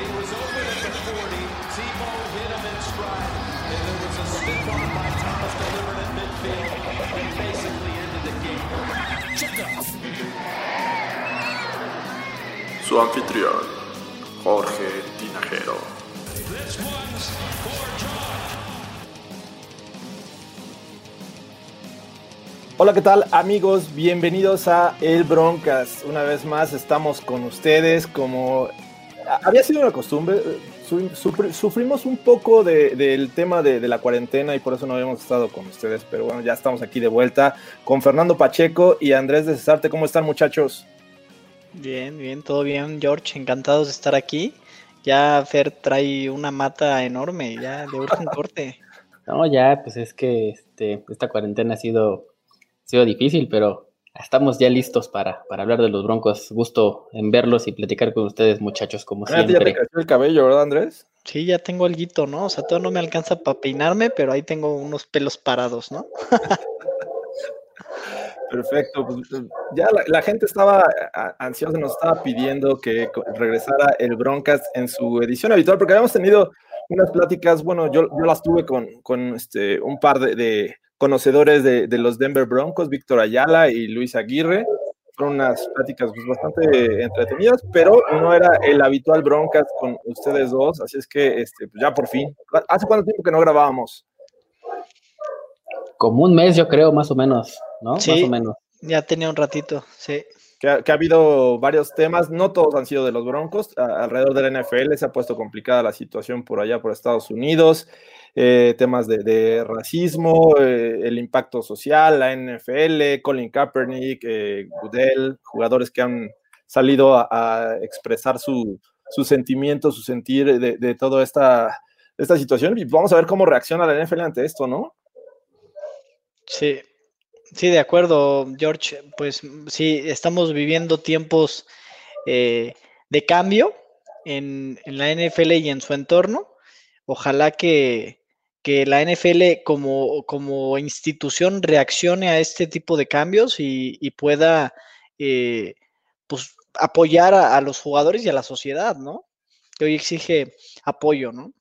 He was open at the 40. Tebow hit him in stride. And there was a stiff arm by Thomas delivered at midfield. And basically ended the game. Check off. Su anfitrión, Jorge Tinajero. This one's for John. Hola, ¿qué tal amigos? Bienvenidos a El Broncas. Una vez más estamos con ustedes como había sido una costumbre. sufri- Sufrimos un poco de- del tema de, de la cuarentena y por eso no habíamos estado con ustedes, pero bueno, ya estamos aquí de vuelta con Fernando Pacheco y Andrés de Cesarte. ¿Cómo están muchachos? Bien, bien, todo bien, George. Encantados de estar aquí. Ya Fer trae una mata enorme, ya le urge un corte. No, ya, pues es que este, esta cuarentena ha sido, ha sido difícil, pero estamos ya listos para, para hablar de los Broncos. Gusto en verlos y platicar con ustedes, muchachos, como Ah, ti ya te siempre. creció el cabello, ¿verdad, Andrés? Sí, ya tengo alguito, ¿no? O sea, todo no me alcanza para peinarme, pero ahí tengo unos pelos parados, ¿no? Perfecto, pues ya la, la gente estaba ansiosa, nos estaba pidiendo que regresara el Broncas en su edición habitual, porque habíamos tenido unas pláticas, bueno, yo, yo las tuve con, con este, un par de, de conocedores de, de los Denver Broncos, Víctor Ayala y Luis Aguirre. Fueron unas pláticas pues, bastante entretenidas, pero no era el habitual Broncas con ustedes dos, así es que este, pues, ya por fin. ¿Hace cuánto tiempo que no grabábamos? Como un mes, yo creo, más o menos, ¿no? Sí. Más o menos. Ya tenía un ratito, sí. Que ha, habido varios temas, no todos han sido de los Broncos, alrededor de la NFL se ha puesto complicada la situación por allá, por Estados Unidos, eh, temas de, de racismo, eh, el impacto social, la NFL, Colin Kaepernick, eh, Goodell, jugadores que han salido a, a expresar su, su sentimiento, su sentir de, de toda esta, esta situación, y vamos a ver cómo reacciona la NFL ante esto, ¿no? Sí, sí, de acuerdo, George. Pues sí, estamos viviendo tiempos eh, de cambio en, la NFL y en su entorno. Ojalá que, que la NFL como, como institución reaccione a este tipo de cambios y, y pueda eh, pues, apoyar a, a los jugadores y a la sociedad, ¿no? Que hoy exige apoyo, ¿no?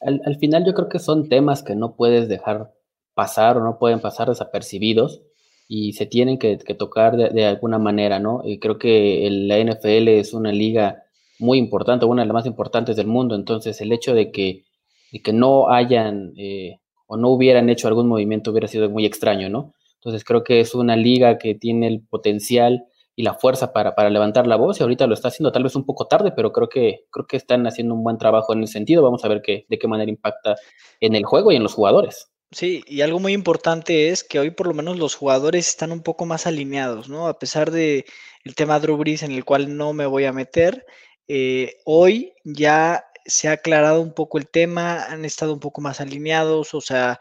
Al, al final yo creo que son temas que no puedes dejar pasar o no pueden pasar desapercibidos y se tienen que, tocar de, de alguna manera, ¿no? Y creo que el- la NFL es una liga muy importante, una de las más importantes del mundo, entonces el hecho de que, de que no hayan eh, o no hubieran hecho algún movimiento hubiera sido muy extraño, ¿no? Entonces creo que es una liga que tiene el potencial y la fuerza para, para levantar la voz y ahorita lo está haciendo tal vez un poco tarde, pero creo que, creo que están haciendo un buen trabajo en el sentido. Vamos a ver qué, de qué manera impacta en el juego y en los jugadores. Sí, y algo muy importante es que hoy por lo menos los jugadores están un poco más alineados, ¿no? A pesar de el tema Drew Brees en el cual no me voy a meter, eh, hoy ya se ha aclarado un poco el tema, han estado un poco más alineados, o sea,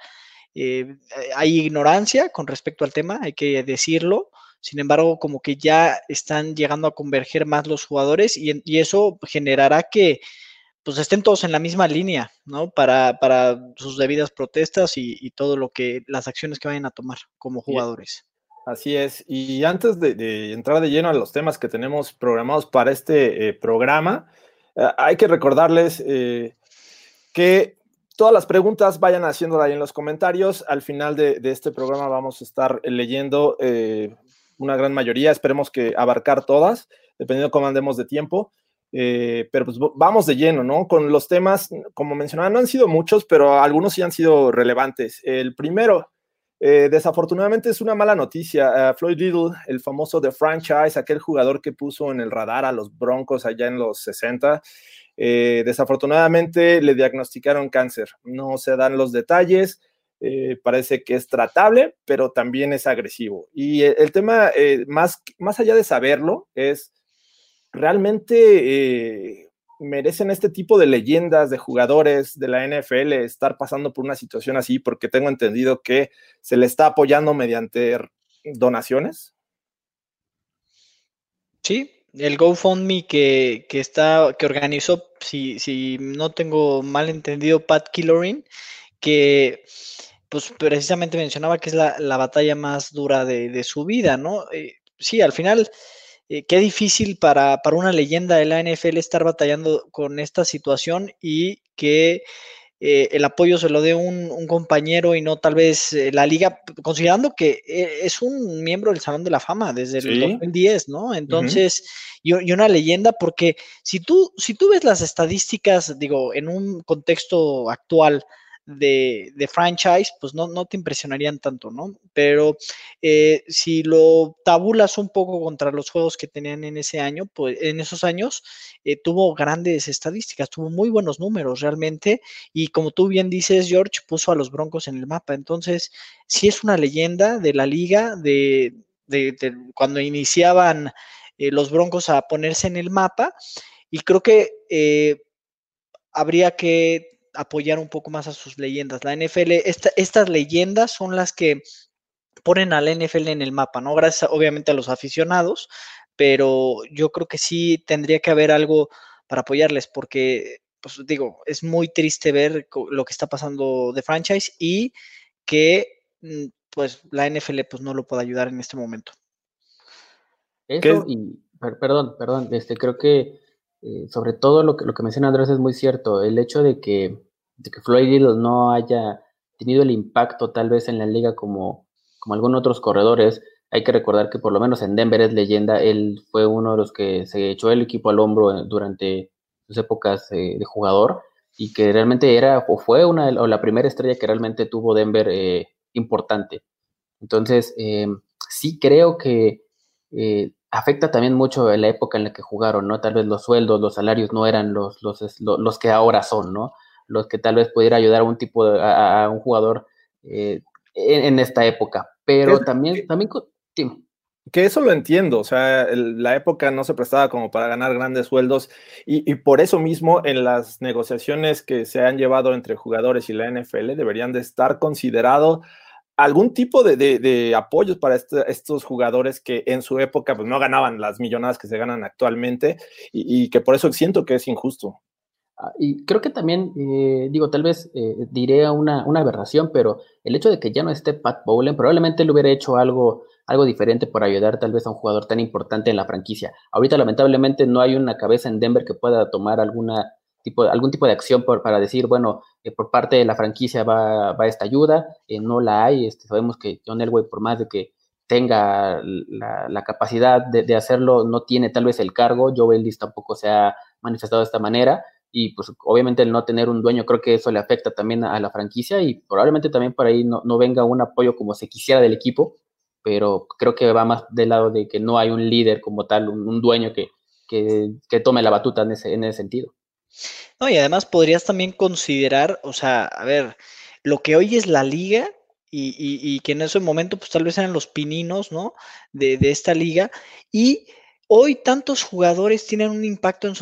eh, hay ignorancia con respecto al tema, hay que decirlo. Sin embargo, como que ya están llegando a converger más los jugadores y, eso generará que pues estén todos en la misma línea, ¿no? Para, para sus debidas protestas y, y todo lo que, las acciones que vayan a tomar como jugadores. Así es. Y antes de, de entrar de lleno a los temas que tenemos programados para este eh, programa, eh, hay que recordarles eh, que todas las preguntas vayan haciéndolas ahí en los comentarios. Al final de, de este programa vamos a estar leyendo una gran mayoría. Esperemos que abarcar todas, dependiendo cómo andemos de tiempo. Eh, pero pues vamos de lleno, ¿no? Con los temas, como mencionaba, no han sido muchos, pero algunos sí han sido relevantes. El primero, eh, desafortunadamente es una mala noticia. Uh, Floyd Little, el famoso de franchise, aquel jugador que puso en el radar a los Broncos allá en los 60, eh, desafortunadamente le diagnosticaron cáncer. No se dan los detalles. Parece que es tratable, pero también es agresivo. Y el, el tema, más, más allá de saberlo, es realmente merecen este tipo de leyendas de jugadores de la NFL estar pasando por una situación así, porque tengo entendido que se le está apoyando mediante donaciones. Sí, el GoFundMe que, que está, que organizó, si, si no tengo mal entendido, Pat Killorin, que pues precisamente mencionaba que es la, la batalla más dura de, de su vida, ¿no? Eh, sí, al final, eh, qué difícil para, para, una leyenda de la NFL estar batallando con esta situación y que eh, el apoyo se lo dé un, un, compañero y no tal vez eh, la liga, considerando que eh, es un miembro del Salón de la Fama desde el sí. 2010, ¿no? Entonces, uh -huh. y, y, una leyenda, porque si tú, si tú ves las estadísticas, digo, en un contexto actual, de, de, franchise, pues no, no, te impresionarían tanto, ¿no? Pero eh, si lo tabulas un poco contra los juegos que tenían en ese año, pues en esos años eh, tuvo grandes estadísticas, tuvo muy buenos números realmente, y como tú bien dices, George, puso a los Broncos en el mapa. Entonces, sí es una leyenda de la liga, de, de, cuando iniciaban eh, los Broncos a ponerse en el mapa, y creo que habría que apoyar un poco más a sus leyendas. La NFL, esta, estas leyendas son las que ponen a la NFL en el mapa, ¿no? Gracias obviamente a los aficionados, pero yo creo que sí tendría que haber algo para apoyarles, porque, pues digo, es muy triste ver lo que está pasando de franchise y que, mm, pues, la NFL pues no lo puede ayudar en este momento. Eso y, perdón, perdón, este, creo que eh, sobre todo lo que, lo que menciona Andrés es muy cierto, el hecho de que de que Floyd Little no haya tenido el impacto tal vez en la liga como, como algunos otros corredores. Hay que recordar que por lo menos en Denver es leyenda, él fue uno de los que se echó el equipo al hombro durante sus épocas eh, de jugador y que realmente era o fue una o la primera estrella que realmente tuvo Denver eh, importante. Entonces, eh, sí creo que eh, afecta también mucho la época en la que jugaron, ¿no? Tal vez los sueldos, los salarios no eran los, los, los que ahora son, ¿no? Los que tal vez pudiera ayudar a un tipo de, a, a un jugador eh, en, en, esta época. Pero también, que, también sí. que eso lo entiendo, o sea, el, la época no se prestaba como para ganar grandes sueldos y, y, por eso mismo en las negociaciones que se han llevado entre jugadores y la NFL deberían de estar considerado algún tipo de, de, de apoyos para este, estos jugadores que en su época pues no ganaban las millonadas que se ganan actualmente y, y que por eso siento que es injusto. Ah, y creo que también, eh, digo, tal vez eh, diré una, una, aberración, pero el hecho de que ya no esté Pat Bowlen, probablemente le hubiera hecho algo, algo diferente por ayudar tal vez a un jugador tan importante en la franquicia. Ahorita, lamentablemente, no hay una cabeza en Denver que pueda tomar alguna tipo, algún tipo de acción por, para decir, bueno, eh, por parte de la franquicia va, va esta ayuda, eh, no la hay. Este, sabemos que John Elway, por más de que tenga la, capacidad de, de, hacerlo, no tiene tal vez el cargo. Joe Ellis tampoco se ha manifestado de esta manera y pues obviamente el no tener un dueño creo que eso le afecta también a, la franquicia y probablemente también por ahí no, no, venga un apoyo como se quisiera del equipo, pero creo que va más del lado de que no hay un líder como tal, un, un dueño que, que, que, tome la batuta en ese, en ese sentido. No, y además podrías también considerar, o sea, a ver, lo que hoy es la liga y, y, y que en ese momento pues tal vez eran los pininos, ¿no? De, de esta liga y hoy tantos jugadores tienen un impacto en,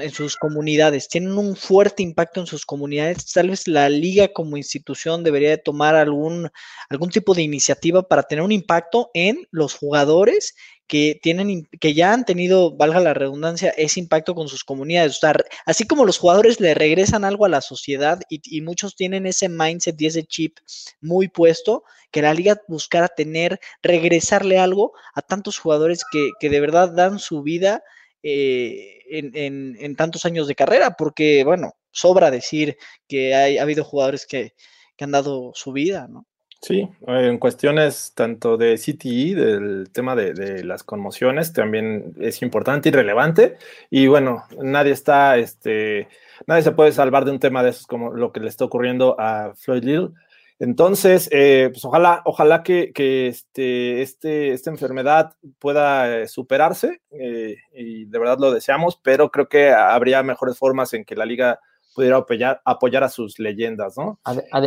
en, sus comunidades, tienen un fuerte impacto en sus comunidades. Tal vez la liga como institución debería de tomar algún, algún tipo de iniciativa para tener un impacto en los jugadores que tienen, que ya han tenido, valga la redundancia, ese impacto con sus comunidades. O sea, así como los jugadores le regresan algo a la sociedad y, muchos tienen ese mindset y ese chip muy puesto, que la liga buscara tener, regresarle algo a tantos jugadores que, que de verdad dan su vida eh, en, en, en, tantos años de carrera, porque, bueno, sobra decir que hay, ha habido jugadores que, que han dado su vida, ¿no? Sí, en cuestiones tanto de CTE, del tema de, las conmociones, también es importante y relevante. Y bueno, nadie está, este, nadie se puede salvar de un tema de esos como lo que le está ocurriendo a Floyd Little. Entonces, eh, pues ojalá, ojalá que, que este, este, esta enfermedad pueda superarse eh, y de verdad lo deseamos, pero creo que habría mejores formas en que la liga pudiera apoyar, apoyar a sus leyendas, ¿no?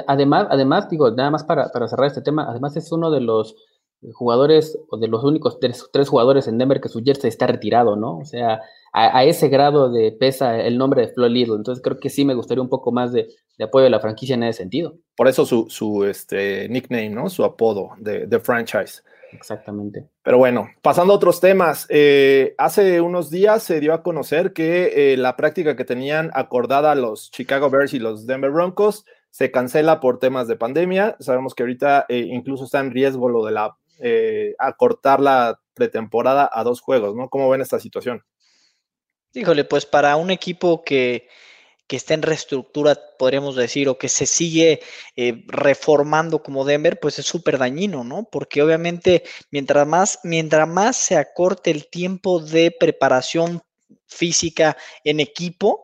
Además, además, digo, nada más para, para cerrar este tema, además es uno de los jugadores, o de los únicos tres, tres jugadores en Denver que su jersey está retirado, ¿no? O sea, a, ese grado de pesa el nombre de Flo Little. Entonces creo que sí me gustaría un poco más de, apoyo de la franquicia en ese sentido. Por eso su, su este, nickname, ¿no? Su apodo de, de, franchise. Exactamente. Pero bueno, pasando a otros temas. Eh, hace unos días se dio a conocer que eh, la práctica que tenían acordada los Chicago Bears y los Denver Broncos se cancela por temas de pandemia. Sabemos que ahorita eh, incluso está en riesgo lo de la acortar la pretemporada a dos juegos, ¿no? ¿Cómo ven esta situación? Híjole, pues para un equipo que, que está en reestructura, podríamos decir, o que se sigue eh, reformando como Denver, pues es súper dañino, ¿no? Porque obviamente mientras más, mientras más se acorte el tiempo de preparación física en equipo,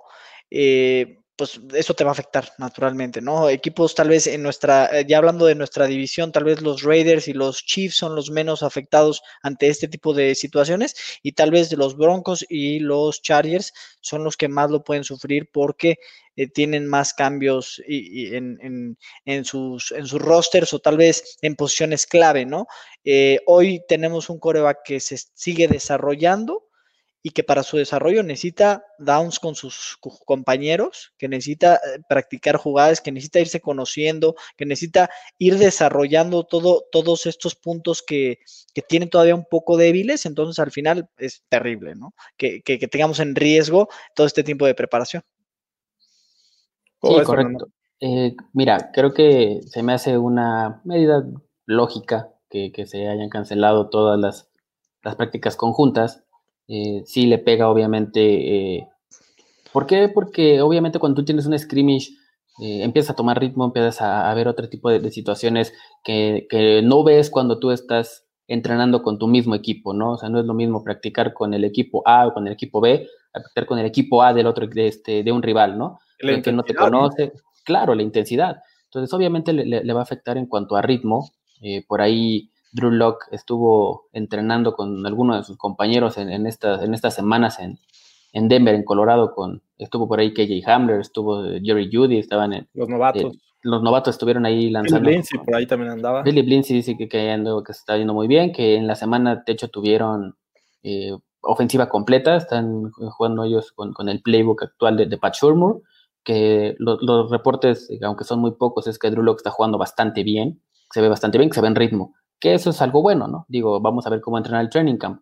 eh, pues eso te va a afectar naturalmente, ¿no? Equipos tal vez en nuestra, eh, ya hablando de nuestra división, tal vez los Raiders y los Chiefs son los menos afectados ante este tipo de situaciones y tal vez los Broncos y los Chargers son los que más lo pueden sufrir porque eh, tienen más cambios en sus rosters o tal vez en posiciones clave, ¿no? Eh, hoy tenemos un coreback que se sigue desarrollando y que para su desarrollo necesita downs con sus compañeros, que necesita eh, practicar jugadas, que necesita irse conociendo, que necesita ir desarrollando todo, todos estos puntos que, que tienen todavía un poco débiles, entonces al final es terrible, ¿no? Que, que, tengamos en riesgo todo este tiempo de preparación. Sí, correcto. Eh, mira, creo que se me hace una medida lógica que, que se hayan cancelado todas las, las prácticas conjuntas eh, sí le pega obviamente. Eh, ¿Por qué? Porque obviamente cuando tú tienes un scrimmage, eh, empiezas a tomar ritmo, empiezas a, ver otro tipo de, situaciones que, no ves cuando tú estás entrenando con tu mismo equipo, ¿no? O sea, no es lo mismo practicar con el equipo A o con el equipo B, practicar con el equipo A del otro, de, este, de un rival, ¿no? El que no te conoce. Claro, la intensidad. Entonces, obviamente le, va a afectar en cuanto a ritmo. por ahí Drew Locke estuvo entrenando con algunos de sus compañeros en, en, en estas semanas en, en, Denver, en Colorado, con, estuvo por ahí KJ Hamler, estuvo Jerry Judy, estaban en... Los novatos. Eh, los novatos estuvieron ahí lanzando. Billy Blindsey por ahí también andaba. Billy Blindsey dice que, que, que se está yendo muy bien, que en la semana, de hecho, tuvieron eh, ofensiva completa, están jugando ellos con, con el playbook actual de, de Pat Shurmur, que los reportes, aunque son muy pocos, es que Drew Locke está jugando bastante bien, se ve bastante bien, que se ve en ritmo que eso es algo bueno, ¿no? Digo, vamos a ver cómo entrenar el training camp.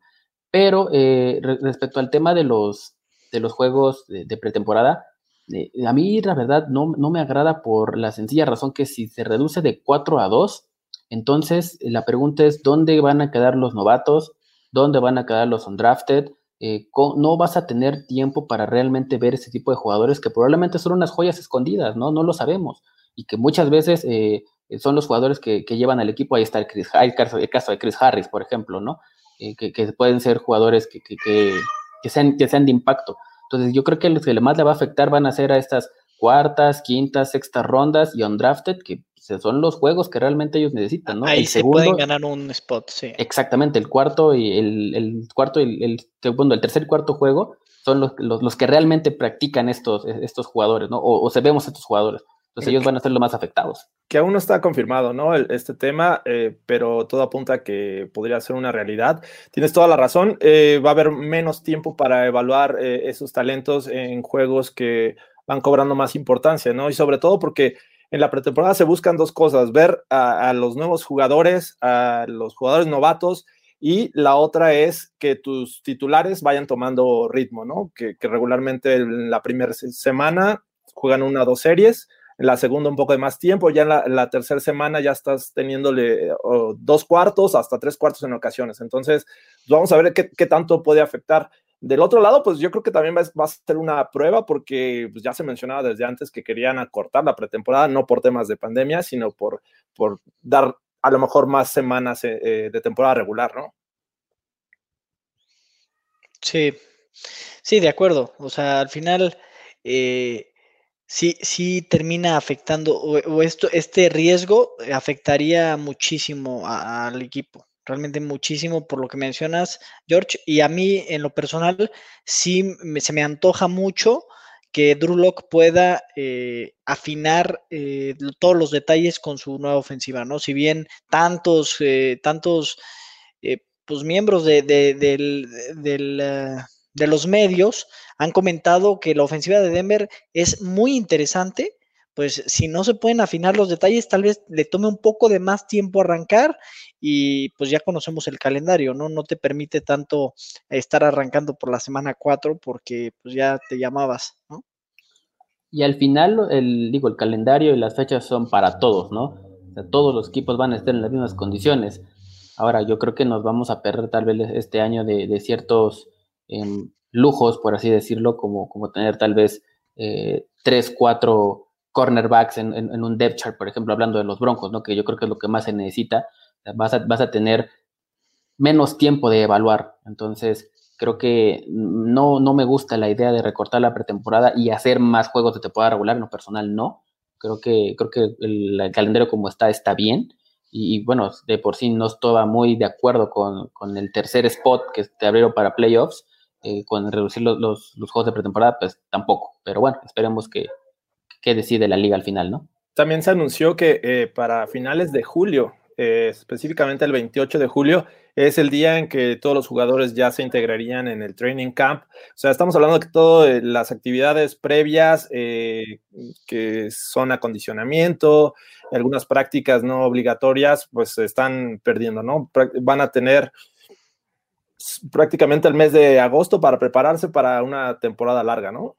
Pero eh, respecto al tema de los, de los juegos de, pretemporada, eh, a mí la verdad no, no, me agrada por la sencilla razón que si se reduce de 4 a 2, entonces la pregunta es dónde van a quedar los novatos, dónde van a quedar los undrafted, eh, no vas a tener tiempo para realmente ver ese tipo de jugadores que probablemente son unas joyas escondidas, ¿no? No lo sabemos. Y que muchas veces eh, son los jugadores que, llevan al equipo. Ahí está el, Chris, el, caso, el caso de Chris Harris, por ejemplo, ¿no? Eh, que, pueden ser jugadores que, que, sean, que sean de impacto. Entonces, yo creo que los que más le va a afectar van a ser a estas cuartas, quintas, sextas rondas y undrafted, que son los juegos que realmente ellos necesitan, ¿no? Ahí se pueden ganar un spot, sí. Exactamente, el cuarto y el, cuarto y el, segundo, el tercer y cuarto juego son los, los, que realmente practican estos, estos jugadores, ¿no? O, o se vemos estos jugadores. Entonces ellos van a ser los más afectados. Que aún no está confirmado, ¿no? este tema, eh, pero todo apunta a que podría ser una realidad. Tienes toda la razón. Eh, va a haber menos tiempo para evaluar eh, esos talentos en juegos que van cobrando más importancia, ¿no? Y sobre todo porque en la pretemporada se buscan dos cosas, ver a, los nuevos jugadores, a los jugadores novatos, y la otra es que tus titulares vayan tomando ritmo, ¿no? Que, que regularmente en la primera semana juegan una o dos series, en la segunda un poco de más tiempo, ya en la, tercera semana ya estás teniéndole dos cuartos hasta tres cuartos en ocasiones. Entonces, pues, vamos a ver qué, tanto puede afectar. Del otro lado, pues yo creo que también va, a ser una prueba porque pues, ya se mencionaba desde antes que querían acortar la pretemporada, no por temas de pandemia, sino por, por dar a lo mejor más semanas eh, eh, de temporada regular, ¿no? Sí, sí, de acuerdo. O sea, al final, eh, sí, sí termina afectando, o, esto, este riesgo afectaría muchísimo al equipo, realmente muchísimo por lo que mencionas, George, y a mí en lo personal sí se me antoja mucho que Drew Lock pueda eh, afinar eh, todos los detalles con su nueva ofensiva, ¿no? Si bien tantos, eh, tantos pues, miembros de, de los medios han comentado que la ofensiva de Denver es muy interesante, pues si no se pueden afinar los detalles, tal vez le tome un poco de más tiempo arrancar y pues ya conocemos el calendario, ¿no? No te permite tanto estar arrancando por la semana 4 porque pues ya te llamabas, ¿no? Y al final, el, digo, el calendario y las fechas son para todos, ¿no? O sea, todos los equipos van a estar en las mismas condiciones. Ahora, yo creo que nos vamos a perder tal vez este año de, ciertos em, lujos, por así decirlo, como, como tener tal vez eh, tres, cuatro cornerbacks en, un depth chart, por ejemplo, hablando de los Broncos, ¿no? que yo creo que es lo que más se necesita, vas a, vas a tener menos tiempo de evaluar. Entonces, creo que no, no me gusta la idea de recortar la pretemporada y hacer más juegos de temporada regular, en lo personal no. Creo que, creo que el, calendario como está está bien. Y, bueno, de por sí no estaba muy de acuerdo con, el tercer spot que te abrieron para playoffs, eh, con reducir los, los, juegos de pretemporada, pues tampoco. Pero bueno, esperemos que, que decide la liga al final, ¿no? También se anunció que eh, para finales de julio, eh, específicamente el 28 de julio, es el día en que todos los jugadores ya se integrarían en el training camp. O sea, estamos hablando de que todas las actividades previas eh, que son acondicionamiento, algunas prácticas no obligatorias, pues se están perdiendo, ¿no? Van a tener prácticamente el mes de agosto para prepararse para una temporada larga, ¿no?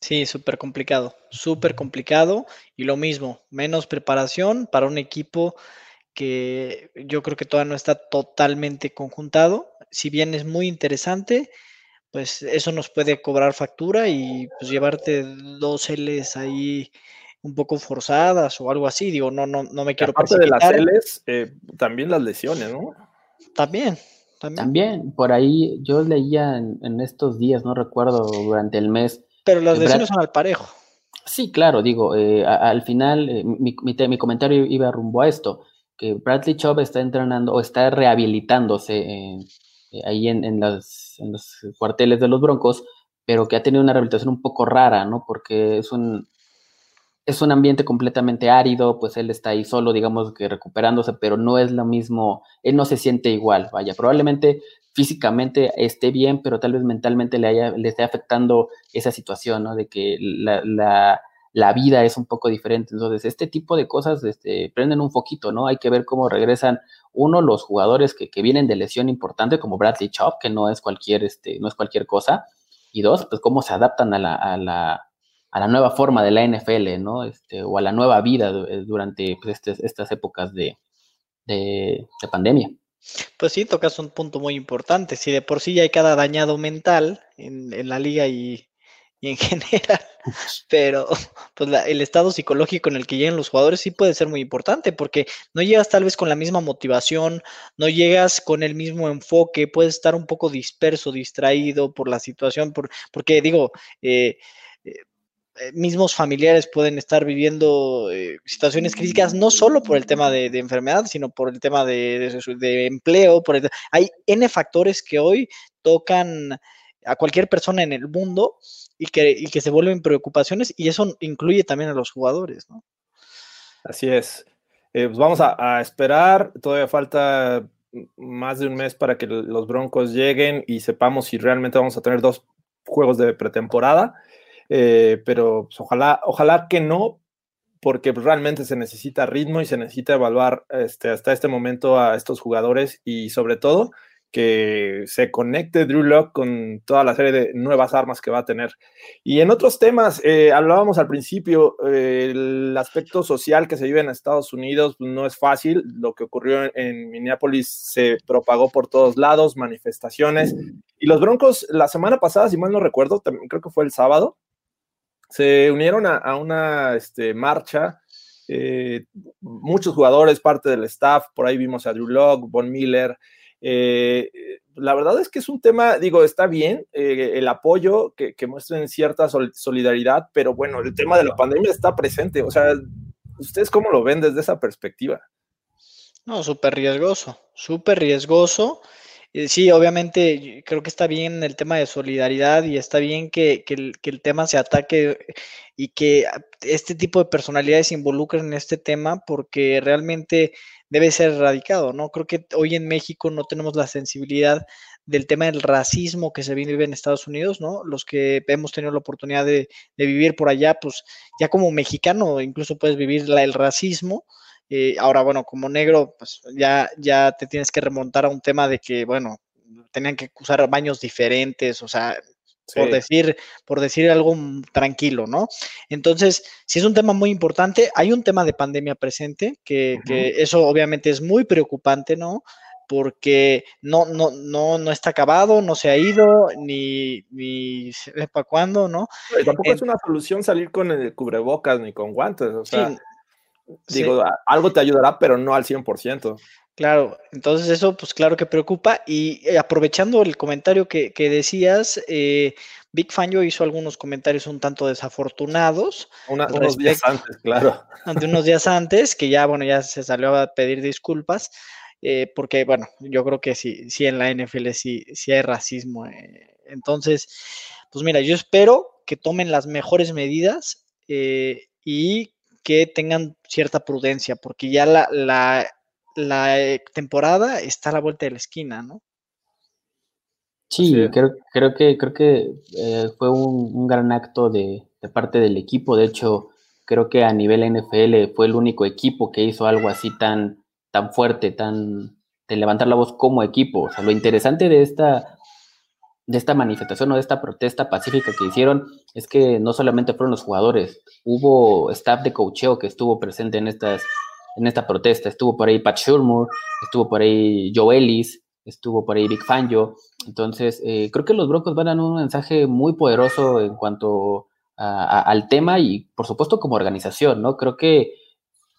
Sí, súper complicado, súper complicado. Y lo mismo, menos preparación para un equipo que yo creo que todavía no está totalmente conjuntado. Si bien es muy interesante, pues eso nos puede cobrar factura y pues llevarte dos L's ahí un poco forzadas o algo así. Digo, no, no, no me quiero Aparte de las L's, eh, también las lesiones, ¿no? También, también. También, por ahí yo leía en estos días, no recuerdo, durante el mes, pero las lesiones son al parejo. Sí, claro, digo, eh, al final eh, mi, mi, comentario iba rumbo a esto, que Bradley Chubb está entrenando o está rehabilitándose eh, ahí en, en, los cuarteles de los Broncos, pero que ha tenido una rehabilitación un poco rara, ¿no? Porque es un, es un ambiente completamente árido, pues él está ahí solo, digamos que recuperándose, pero no es lo mismo, él no se siente igual, vaya, probablemente físicamente esté bien, pero tal vez mentalmente le, haya, le esté afectando esa situación, ¿no? De que la, vida es un poco diferente. Entonces, este tipo de cosas este, prenden un foquito, ¿no? Hay que ver cómo regresan, uno, los jugadores que, vienen de lesión importante, como Bradley Chop, que no es cualquier, este, no es cualquier cosa, y dos, pues cómo se adaptan a la, a la, a la nueva forma de la NFL, ¿no? Este, o a la nueva vida eh, durante pues, estas épocas de, de pandemia. Pues sí, tocas un punto muy importante. Si de por sí ya hay cada dañado mental en, la liga y, en general, pero pues el estado psicológico en el que llegan los jugadores sí puede ser muy importante porque no llegas tal vez con la misma motivación, no llegas con el mismo enfoque, puedes estar un poco disperso, distraído por la situación, por, porque digo, eh, mismos familiares pueden estar viviendo eh, situaciones críticas, no solo por el tema de, enfermedad, sino por el tema de, empleo. Por hay N factores que hoy tocan a cualquier persona en el mundo y que, que se vuelven preocupaciones y eso incluye también a los jugadores. ¿no? Así es. Eh, pues vamos a, esperar, todavía falta más de un mes para que los Broncos lleguen y sepamos si realmente vamos a tener dos juegos de pretemporada. Eh, pero pues, ojalá, ojalá que no, porque realmente se necesita ritmo y se necesita evaluar este, hasta este momento a estos jugadores y sobre todo que se conecte Drew Lock con toda la serie de nuevas armas que va a tener. Y en otros temas, eh, hablábamos al principio, eh, el aspecto social que se vive en Estados Unidos pues, no es fácil. Lo que ocurrió en Minneapolis se propagó por todos lados, manifestaciones. Y los Broncos, la semana pasada, si mal no recuerdo, también creo que fue el sábado, se unieron a, una este, marcha. Eh, muchos jugadores, parte del staff, por ahí vimos a Drew Locke, Von Miller. Eh, la verdad es que es un tema, digo, está bien eh, el apoyo que, que, muestren cierta solidaridad, pero bueno, el tema de la pandemia está presente. O sea, ¿ustedes cómo lo ven desde esa perspectiva? No, súper riesgoso, súper riesgoso. Eh, sí, obviamente creo que está bien el tema de solidaridad y está bien que, que, el, que, el, tema se ataque y que este tipo de personalidades se involucren en este tema porque realmente debe ser erradicado, ¿no? Creo que hoy en México no tenemos la sensibilidad del tema del racismo que se vive en Estados Unidos, ¿no? Los que hemos tenido la oportunidad de, de vivir por allá, pues ya como mexicano incluso puedes vivir la, el racismo. Eh, ahora, bueno, como negro, pues ya, ya te tienes que remontar a un tema de que, bueno, tenían que usar baños diferentes, o sea, sí. por decir, por decir algo tranquilo, ¿no? Entonces, si es un tema muy importante, hay un tema de pandemia presente, que, uh -huh. que eso obviamente es muy preocupante, ¿no? porque no, no, no, no está acabado, no se ha ido, ni, ni para cuándo, ¿no? Tampoco en, es una solución salir con el cubrebocas ni con guantes, o sea, sí, digo, sí. algo te ayudará, pero no al 100%. Claro, entonces eso pues claro que preocupa y eh, aprovechando el comentario que, que decías, eh, Big Fangio hizo algunos comentarios un tanto desafortunados. Una, unos días antes, claro. Ante unos días antes, que ya, bueno, ya se salió a pedir disculpas. Eh, porque, bueno, yo creo que sí, sí en la NFL sí, sí hay racismo. Eh. Entonces, pues mira, yo espero que tomen las mejores medidas y que tengan cierta prudencia, porque ya la, la, la, temporada está a la vuelta de la esquina, ¿no? Sí, sí. Creo, creo, que, creo que fue un, un, gran acto de, de parte del equipo. De hecho, creo que a nivel NFL fue el único equipo que hizo algo así tan tan fuerte, tan de levantar la voz como equipo. O sea, lo interesante de esta, de esta manifestación o de esta protesta pacífica que hicieron es que no solamente fueron los jugadores, hubo staff de cocheo que estuvo presente en, estas, en esta protesta. Estuvo por ahí Pat Shurmur, estuvo por ahí Joe Ellis, estuvo por ahí Big Fangio. Entonces, eh, creo que los Broncos van a dar un mensaje muy poderoso en cuanto a, al tema y, por supuesto, como organización, ¿no? Creo que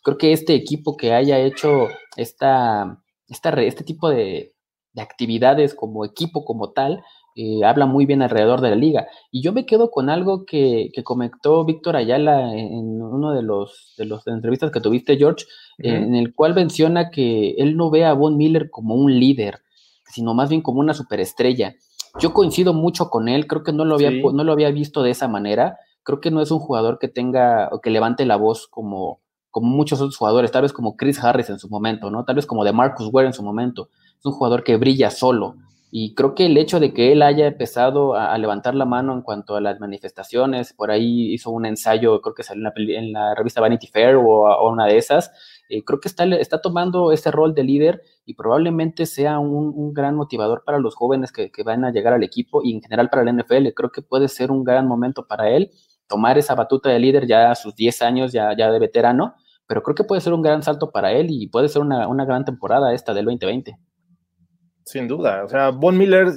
creo que este equipo que haya hecho esta, esta este tipo de, actividades como equipo, como tal, eh, habla muy bien alrededor de la liga. Y yo me quedo con algo que, que comentó Víctor Ayala en uno de los de las entrevistas que tuviste, George, uh -huh. en el cual menciona que él no ve a Von Miller como un líder, sino más bien como una superestrella. Yo coincido mucho con él, creo que no lo había, sí. no lo había visto de esa manera. Creo que no es un jugador que tenga o que levante la voz como, como muchos otros jugadores, tal vez como Chris Harris en su momento, ¿no? Tal vez como de Marcus Ware en su momento. Es un jugador que brilla solo. Y creo que el hecho de que él haya empezado a, levantar la mano en cuanto a las manifestaciones, por ahí hizo un ensayo, creo que salió en la, en la revista Vanity Fair o, una de esas, eh, creo que está, está, tomando ese rol de líder y probablemente sea un, gran motivador para los jóvenes que, que, van a llegar al equipo y en general para el NFL. Creo que puede ser un gran momento para él tomar esa batuta de líder ya a sus 10 años, ya, ya de veterano, pero creo que puede ser un gran salto para él y puede ser una, una gran temporada esta del 2020. Sin duda, o sea, Von Miller,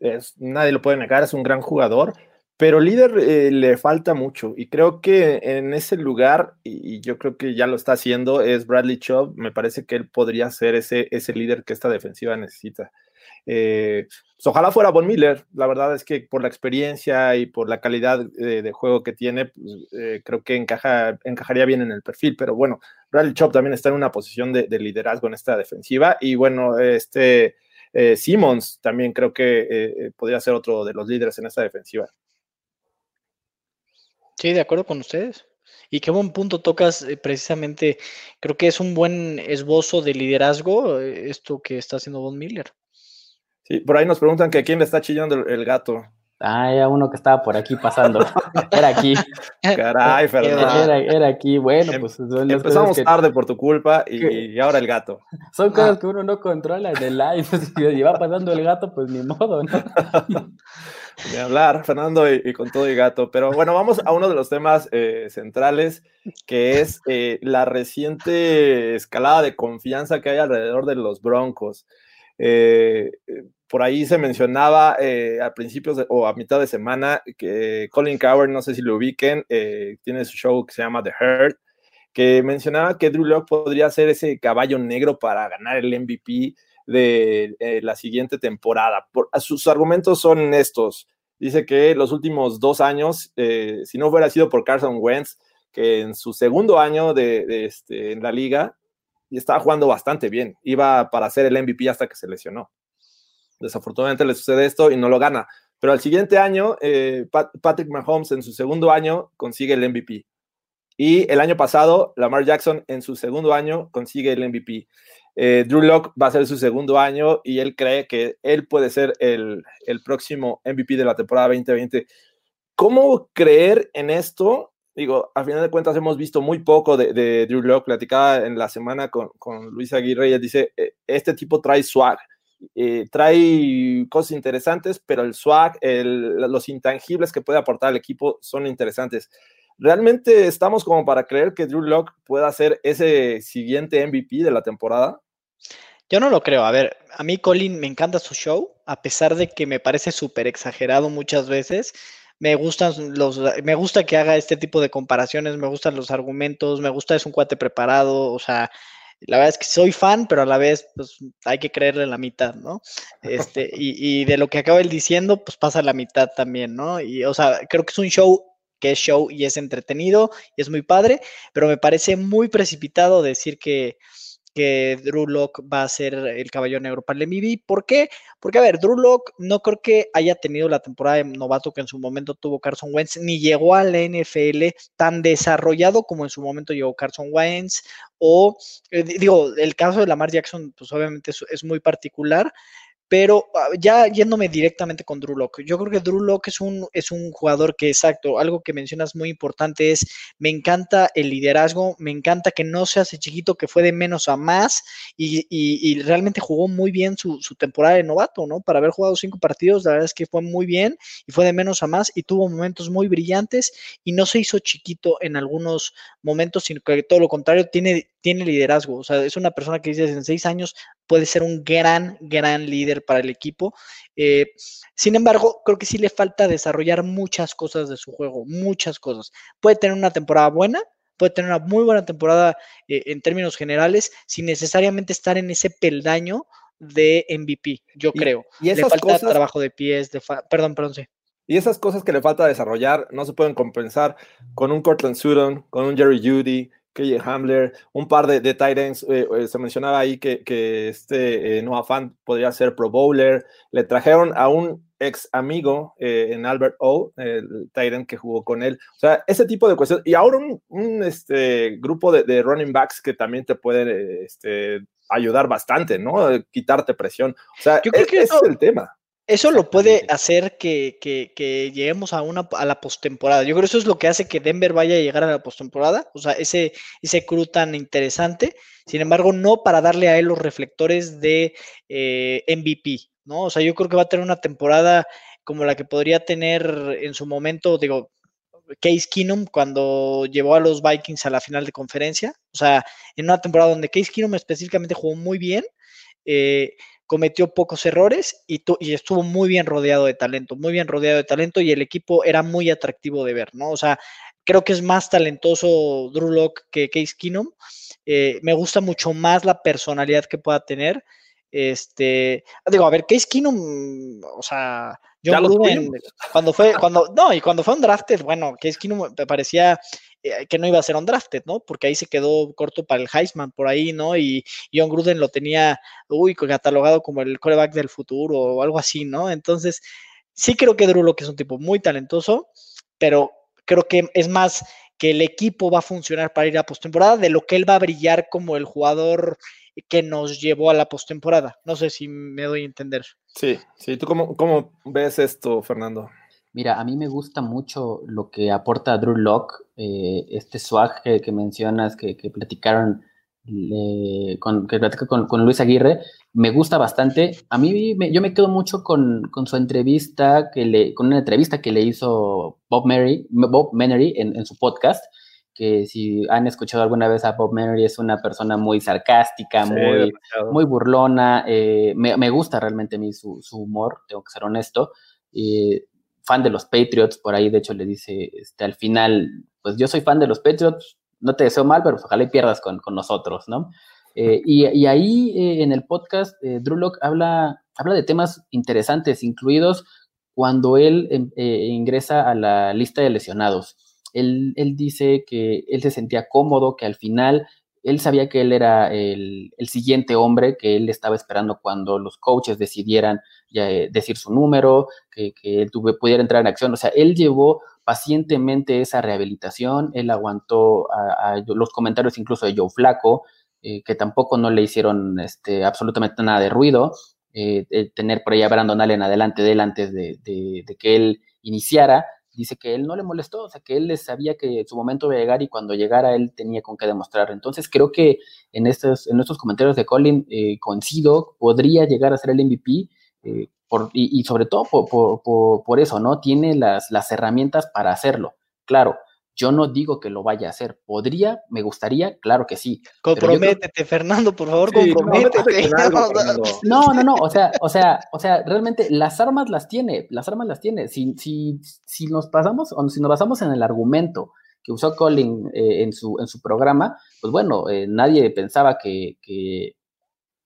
es, nadie lo puede negar, es un gran jugador, pero líder eh, le falta mucho. Y creo que en ese lugar, y, yo creo que ya lo está haciendo, es Bradley Chubb, me parece que él podría ser ese, ese líder que esta defensiva necesita. Eh, pues ojalá fuera Von Miller, la verdad es que por la experiencia y por la calidad de, de juego que tiene, pues, eh, creo que encaja, encajaría bien en el perfil, pero bueno, Bradley Chop también está en una posición de, liderazgo en esta defensiva. Y bueno, este eh, Simmons también creo que eh, podría ser otro de los líderes en esta defensiva. Sí, de acuerdo con ustedes. Y qué buen punto tocas eh, precisamente, creo que es un buen esbozo de liderazgo esto que está haciendo Von Miller. Sí, por ahí nos preguntan que a quién le está chillando el, el gato. Ah, era uno que estaba por aquí pasando. Era aquí. Caray, Fernando. Era, era, aquí. Bueno, pues son Empezamos que... tarde por tu culpa y, y, ahora el gato. Son cosas ah. que uno no controla en el live. Si va pasando el gato, pues ni modo, ¿no? De hablar, Fernando, y, y, con todo y gato. Pero bueno, vamos a uno de los temas eh, centrales, que es eh, la reciente escalada de confianza que hay alrededor de los Broncos. Eh, por ahí se mencionaba eh, a principios o a mitad de semana que Colin Coward, no sé si lo ubiquen, eh, tiene su show que se llama The Herd, que mencionaba que Drew Locke podría ser ese caballo negro para ganar el MVP de eh, la siguiente temporada. Por, sus argumentos son estos. Dice que los últimos dos años, si no hubiera sido por Carson Wentz, que en su segundo año de, de este, en la liga, y estaba jugando bastante bien, iba para ser el MVP hasta que se lesionó. Desafortunadamente le sucede esto y no lo gana. Pero al siguiente año, eh, Patrick Mahomes en su segundo año consigue el MVP. Y el año pasado, Lamar Jackson en su segundo año consigue el MVP. Eh, Drew Locke va a ser su segundo año y él cree que él puede ser el, el próximo MVP de la temporada 2020. ¿Cómo creer en esto? Digo, a final de cuentas hemos visto muy poco de, de Drew Locke. Platicaba en la semana con, Luis Aguirre y él dice, e, este tipo trae swag. Eh, trae cosas interesantes, pero el swag, el, los intangibles que puede aportar al equipo son interesantes. ¿Realmente estamos como para creer que Drew Locke pueda ser ese siguiente MVP de la temporada? Yo no lo creo. A ver, a mí Colin me encanta su show, a pesar de que me parece súper exagerado muchas veces. Me gustan los, me gusta que haga este tipo de comparaciones, me gustan los argumentos, me gusta es un cuate preparado, o sea, la verdad es que soy fan, pero a la vez, pues hay que creerle la mitad, ¿no? Este, y, y de lo que acaba él diciendo, pues pasa la mitad también, ¿no? Y, o sea, creo que es un show que es show y es entretenido y es muy padre, pero me parece muy precipitado decir que, que Drew Lock va a ser el caballo negro para el MVP. ¿Por qué? Porque, a ver, Drew Lock no creo que haya tenido la temporada de novato que en su momento tuvo Carson Wentz, ni llegó a la NFL tan desarrollado como en su momento llegó Carson Wentz, o, eh, digo, el caso de Lamar Jackson, pues obviamente es muy particular, pero ah, ya yéndome directamente con Drew Locke, yo creo que Drew Locke es un, es un jugador que, exacto, algo que mencionas muy importante es, me encanta el liderazgo, me encanta que no se hace chiquito, que fue de menos a más y, y, y realmente jugó muy bien su, su, temporada de novato, ¿no? Para haber jugado cinco partidos, la verdad es que fue muy bien y fue de menos a más y tuvo momentos muy brillantes y no se hizo chiquito en algunos momentos, sino que todo lo contrario, tiene, tiene liderazgo, o sea, es una persona que dice en seis años puede ser un gran, gran líder para el equipo. Eh, sin embargo, creo que sí le falta desarrollar muchas cosas de su juego, muchas cosas. Puede tener una temporada buena, puede tener una muy buena temporada eh, en términos generales, sin necesariamente estar en ese peldaño de MVP, yo y, creo. Y le falta cosas... trabajo de pies, de perdón, perdón, sí. Y esas cosas que le falta desarrollar no se pueden compensar con un Cortland Sutton, con un Jerry Judy, KJ Hamler, un par de, de tight ends, eh, eh, se mencionaba ahí que, que este eh, Noah Fan podría ser Pro Bowler, le trajeron a un ex amigo eh, en Albert O, el tight end que jugó con él, o sea, ese tipo de cuestiones, y ahora un, un este, grupo de, de, running backs que también te pueden este, ayudar bastante, ¿no? Quitarte presión, o sea, Yo creo es, que ese es el tema. Eso lo puede hacer que, que, que lleguemos a, una, a la postemporada. Yo creo que eso es lo que hace que Denver vaya a llegar a la postemporada. O sea, ese, ese crew tan interesante. Sin embargo, no para darle a él los reflectores de eh, MVP, ¿no? O sea, yo creo que va a tener una temporada como la que podría tener en su momento, digo, Case Keenum cuando llevó a los Vikings a la final de conferencia. O sea, en una temporada donde Case Keenum específicamente jugó muy bien. Eh, cometió pocos errores y, y, estuvo muy bien rodeado de talento, muy bien rodeado de talento y el equipo era muy atractivo de ver, ¿no? O sea, creo que es más talentoso Drew Locke que Case Keenum. Eh, me gusta mucho más la personalidad que pueda tener. Este, digo, a ver, Case Keenum, o sea, John Gruden, cuando fue, cuando, no, y cuando fue un drafted, bueno, Case Keenum me parecía eh, que no iba a ser un drafted, ¿no? Porque ahí se quedó corto para el Heisman por ahí, ¿no? Y John Gruden lo tenía, uy, catalogado como el coreback del futuro o algo así, ¿no? Entonces, sí creo que Drew Locke es un tipo muy talentoso, pero creo que es más que el equipo va a funcionar para ir a postemporada de lo que él va a brillar como el jugador que nos llevó a la postemporada. No sé si me doy a entender. Sí, sí. ¿Tú cómo, cómo ves esto, Fernando? Mira, a mí me gusta mucho lo que aporta Drew Locke, eh, este swag que, que mencionas, que, que platicaron, eh, con, que platica con, con, Luis Aguirre, me gusta bastante. A mí me, yo me quedo mucho con, con, su entrevista, que le, con una entrevista que le hizo Bob, Mary, Bob Menery en, en, su podcast, que si han escuchado alguna vez a Bob Menery es una persona muy sarcástica, sí, muy, muy burlona, eh, me, me, gusta realmente a mí su, su humor, tengo que ser honesto. Eh, fan de los Patriots, por ahí de hecho le dice este, al final, pues yo soy fan de los Patriots, no te deseo mal, pero pues ojalá y pierdas con, con nosotros, ¿no? Eh, y, y, ahí en el podcast, Drew Locke habla, habla de temas interesantes, incluidos cuando él eh, ingresa a la lista de lesionados. Él, dice que él se sentía cómodo, que al final él sabía que él era el, siguiente hombre que él estaba esperando cuando los coaches decidieran ya, eh, decir su número, que, él tuve, pudiera entrar en acción. O sea, él llevó pacientemente esa rehabilitación, él aguantó a, los comentarios incluso de Joe Flaco, eh, que tampoco no le hicieron este, absolutamente nada de ruido, eh, tener por ahí a Brandon Allen adelante de él antes de que él iniciara, dice que él no le molestó, o sea, que él sabía que su momento iba a llegar y cuando llegara él tenía con qué demostrar. Entonces creo que en estos, en estos comentarios de Colin eh, coincido, podría llegar a ser el MVP eh, por, y, y, sobre todo por, por, eso, ¿no? Tiene las, las herramientas para hacerlo. Claro, yo no digo que lo vaya a hacer. ¿Podría? ¿Me gustaría? Claro que sí. Comprométete, creo... Fernando, por favor, sí, comprométete. No, no, no, o sea, o sea, o sea, realmente las armas las tiene, las armas las tiene. Si, si, si nos pasamos, o si nos basamos en el argumento que usó Colin eh, en, su, en su programa, pues bueno, eh, nadie pensaba que, que,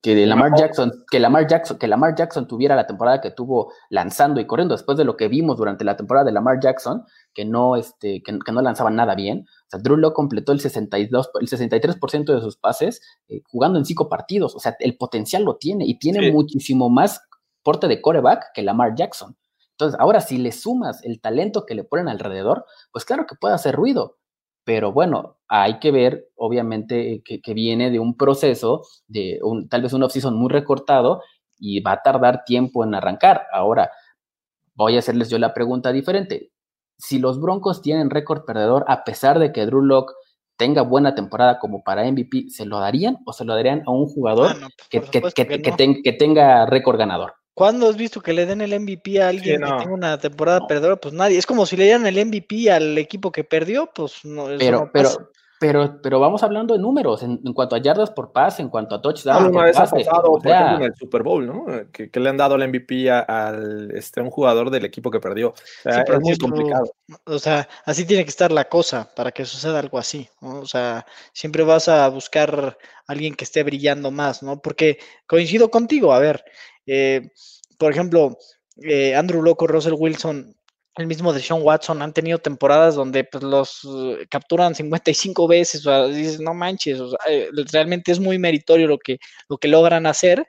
que Lamar Jackson, que Lamar Jackson, que Lamar Jackson tuviera la temporada que tuvo lanzando y corriendo después de lo que vimos durante la temporada de Lamar Jackson, que no, este, que, que no lanzaban nada bien. O sea, Drew Lock completó el 62, el 63% de sus pases eh, jugando en cinco partidos. O sea, el potencial lo tiene y tiene sí. muchísimo más porte de coreback que Lamar Jackson. Entonces, ahora si le sumas el talento que le ponen alrededor, pues claro que puede hacer ruido. Pero bueno, hay que ver, obviamente, que, que viene de un proceso, de un, tal vez un off-season muy recortado y va a tardar tiempo en arrancar. Ahora, voy a hacerles yo la pregunta diferente. Si los Broncos tienen récord perdedor, a pesar de que Drew Locke tenga buena temporada como para MVP, ¿se lo darían o se lo darían a un jugador ah, no, que, que, que, que, ten, que tenga récord ganador? ¿Cuándo has visto que le den el MVP a alguien sí, no. que tenga una temporada no. perdedora? Pues nadie. Es como si le dieran el MVP al equipo que perdió, pues no. pero, no pero, pero, pero vamos hablando de números en, en, cuanto a yardas por pase, en cuanto a touchdowns. Una vez ha pasado, o sea, por ejemplo, en el Super Bowl, ¿no? Que, que, le han dado el MVP a, al este, un jugador del equipo que perdió. O sea, sí, es muy complicado. O sea, así tiene que estar la cosa para que suceda algo así. ¿no? O sea, siempre vas a buscar a alguien que esté brillando más, ¿no? Porque coincido contigo, a ver. Eh, por ejemplo, eh, Andrew Loco, Russell Wilson, el mismo de Sean Watson, han tenido temporadas donde pues, los uh, capturan 55 veces, o sea, dices, no manches, eh, realmente es muy meritorio lo que, lo que logran hacer,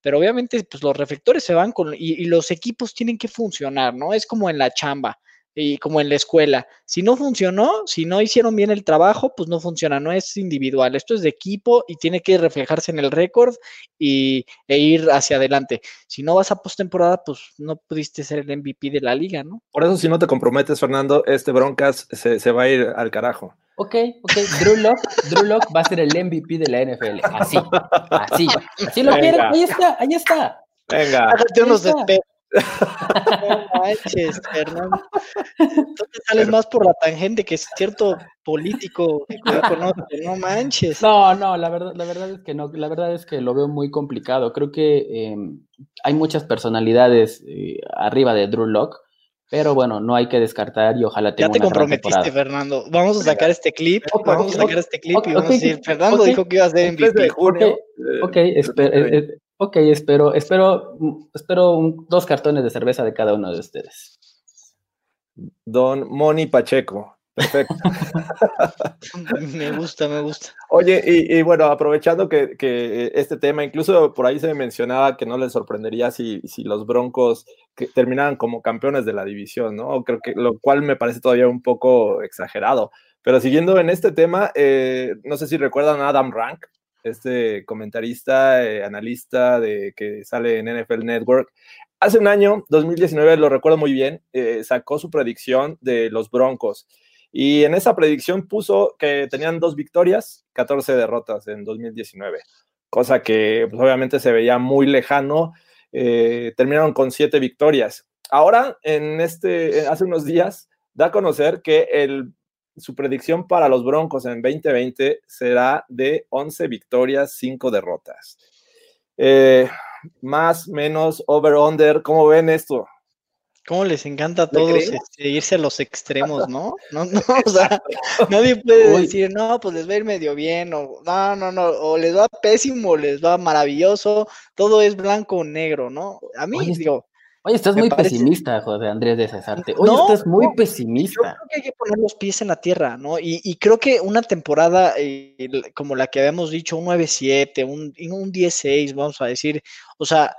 pero obviamente pues, los reflectores se van con, y, y los equipos tienen que funcionar, ¿no? Es como en la chamba y como en la escuela. Si no funcionó, si no hicieron bien el trabajo, pues no funciona, no es individual, esto es de equipo y tiene que reflejarse en el récord y, e ir hacia adelante. Si no vas a postemporada, pues no pudiste ser el MVP de la liga, ¿no? Por eso si no te comprometes, Fernando, este Broncas se, se va a ir al carajo. Ok, ok, Drew Lock, Drew Lock va a ser el MVP de la NFL, así, así, así lo quieren, ahí está, ahí está. Venga. Hágate unos espejos no manches, Fernando. Entonces sales más por la tangente que cierto político que conoce, no manches. No, no, la verdad, la verdad es que no, la verdad es que lo veo muy complicado. Creo que eh, hay muchas personalidades eh, arriba de Drew Lock, pero bueno, no hay que descartar y ojalá tenga Ya te comprometiste, Fernando. Vamos a sacar este clip, okay, vamos a sacar este clip okay, y vamos okay, a decir, Fernando dijo que iba a ser MVP. De junio, ok, espera. Ok, espero, espero, espero un, dos cartones de cerveza de cada uno de ustedes. Don Moni Pacheco. Perfecto. me gusta, me gusta. Oye, y, y bueno, aprovechando que, que, este tema, incluso por ahí se mencionaba que no les sorprendería si, si los Broncos que terminaran como campeones de la división, ¿no? Creo que lo cual me parece todavía un poco exagerado. Pero siguiendo en este tema, eh, no sé si recuerdan a Adam Rank, este comentarista, eh, analista de que sale en NFL Network. Hace un año, 2019, lo recuerdo muy bien, eh, sacó su predicción de los Broncos. Y en esa predicción puso que tenían dos victorias, 14 derrotas en 2019, cosa que pues, obviamente se veía muy lejano. Eh, terminaron con siete victorias. Ahora, en este, hace unos días, da a conocer que el su predicción para los Broncos en 2020 será de 11 victorias, 5 derrotas. Eh, más, menos, over-under, ¿cómo ven esto? ¿Cómo les encanta a todos este, irse a los extremos, no? No, no, o sea, nadie puede Uy. decir, no, pues les va a ir medio bien, o no, no, no, o les va pésimo, o les va maravilloso, todo es blanco o negro, ¿no? A mí, Oye, digo, Oye, estás Me muy parece- pesimista, José Andrés de Cesarte. Oye, No, estás muy no, Yo pesimista. creo que hay que poner los pies en la tierra, ¿no? Y, y creo que una temporada eh, como la que habíamos dicho, un 9-7, un, un 10-6, vamos a decir, o sea,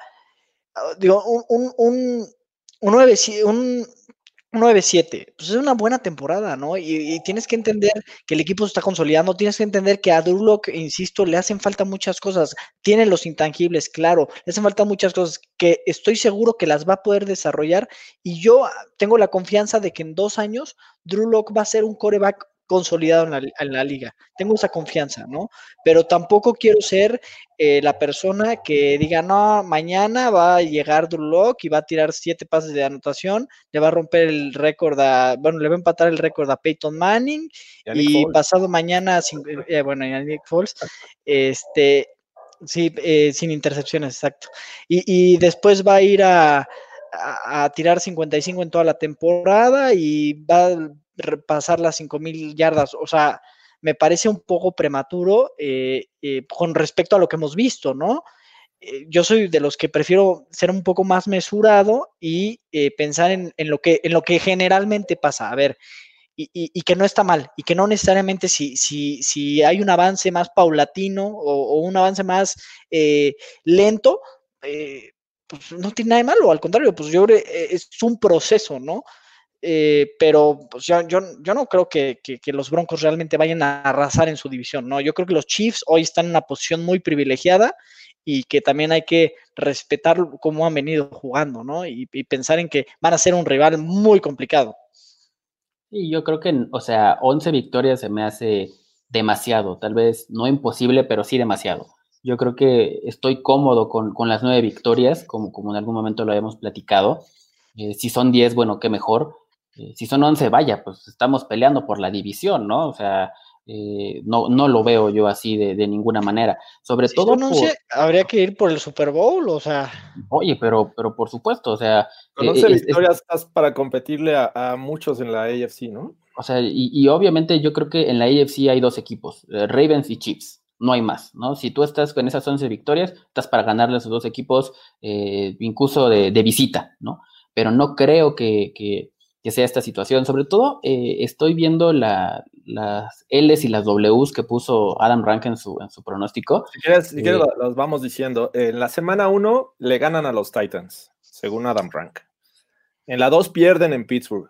ah, digo, un, un, un, un 9-7, un, un 9-7, pues es una buena temporada, ¿no? Y, y tienes que entender que el equipo se está consolidando, tienes que entender que a Drew Lock, insisto, le hacen falta muchas cosas, tiene los intangibles, claro, le hacen falta muchas cosas que estoy seguro que las va a poder desarrollar y yo ah, tengo la confianza de que en dos años Drew va a ser un coreback consolidado en la, li- en la liga. Tengo esa confianza, ¿no? Pero tampoco quiero ser eh, la persona que diga, no, mañana va a llegar Drew Lock y va a tirar siete pases de anotación, le va a romper el récord a, bueno, le va a empatar el récord a Peyton Manning y pasado mañana, eh, bueno, y a Nick Foles, este, sí, eh, sin intercepciones, exacto. Y, y después va a ir a, a, a tirar 55 en toda la temporada y va a repasar las 5000 yardas. O sea, me parece un poco prematuro eh, eh, con respecto a lo que hemos visto, ¿no? Eh, Yo soy de los que prefiero ser un poco más mesurado y pensar en, en lo que, en lo que generalmente pasa. A ver, y, y- y que no está mal, y que no necesariamente si, si, si hay un avance más paulatino o, o un avance más lento, pues no tiene nada de malo, al contrario, pues yo es un proceso, ¿no? Eh, pero pues yo, yo, no creo que, que- los Broncos realmente vayan a arrasar en su división, ¿no? Yo creo que los Chiefs hoy están en una posición muy privilegiada y que también hay que respetar cómo han venido jugando, ¿no? Y, y pensar en que van a ser un rival muy complicado. Sí, yo creo que, o sea, 11 victorias se me hace demasiado, tal vez no imposible, pero sí demasiado. Yo creo que estoy cómodo con, con las nueve victorias, como, como en algún momento lo habíamos platicado. Eh, si son 10, bueno, qué mejor. Eh, si son 11, vaya, pues estamos peleando por la división, ¿no? O sea, eh, no, no lo veo yo así de, de ninguna manera. Sobre Si todo son 11, habría que ir por el Super Bowl, o sea, oye, pero, pero por supuesto, o sea, Con eh, 11 es- es- victorias estás para competirle a, a muchos en la AFC, ¿no? O sea, y, y obviamente yo creo que en la AFC hay dos equipos, eh, Ravens y Chiefs, no hay más, ¿no? Si tú estás con esas 11 victorias, estás para ganarle a esos dos equipos, eh, incluso de, de visita, ¿no? Pero no creo que, que- que sea esta situación. Sobre todo, eh, estoy viendo la- las L's y las Ws que puso Adam Rank en su, en su pronóstico. Si quieres, si quieres Eh, vamos diciendo. En la semana 1 le ganan a los Titans, según Adam Rank. En la 2 pierden en Pittsburgh.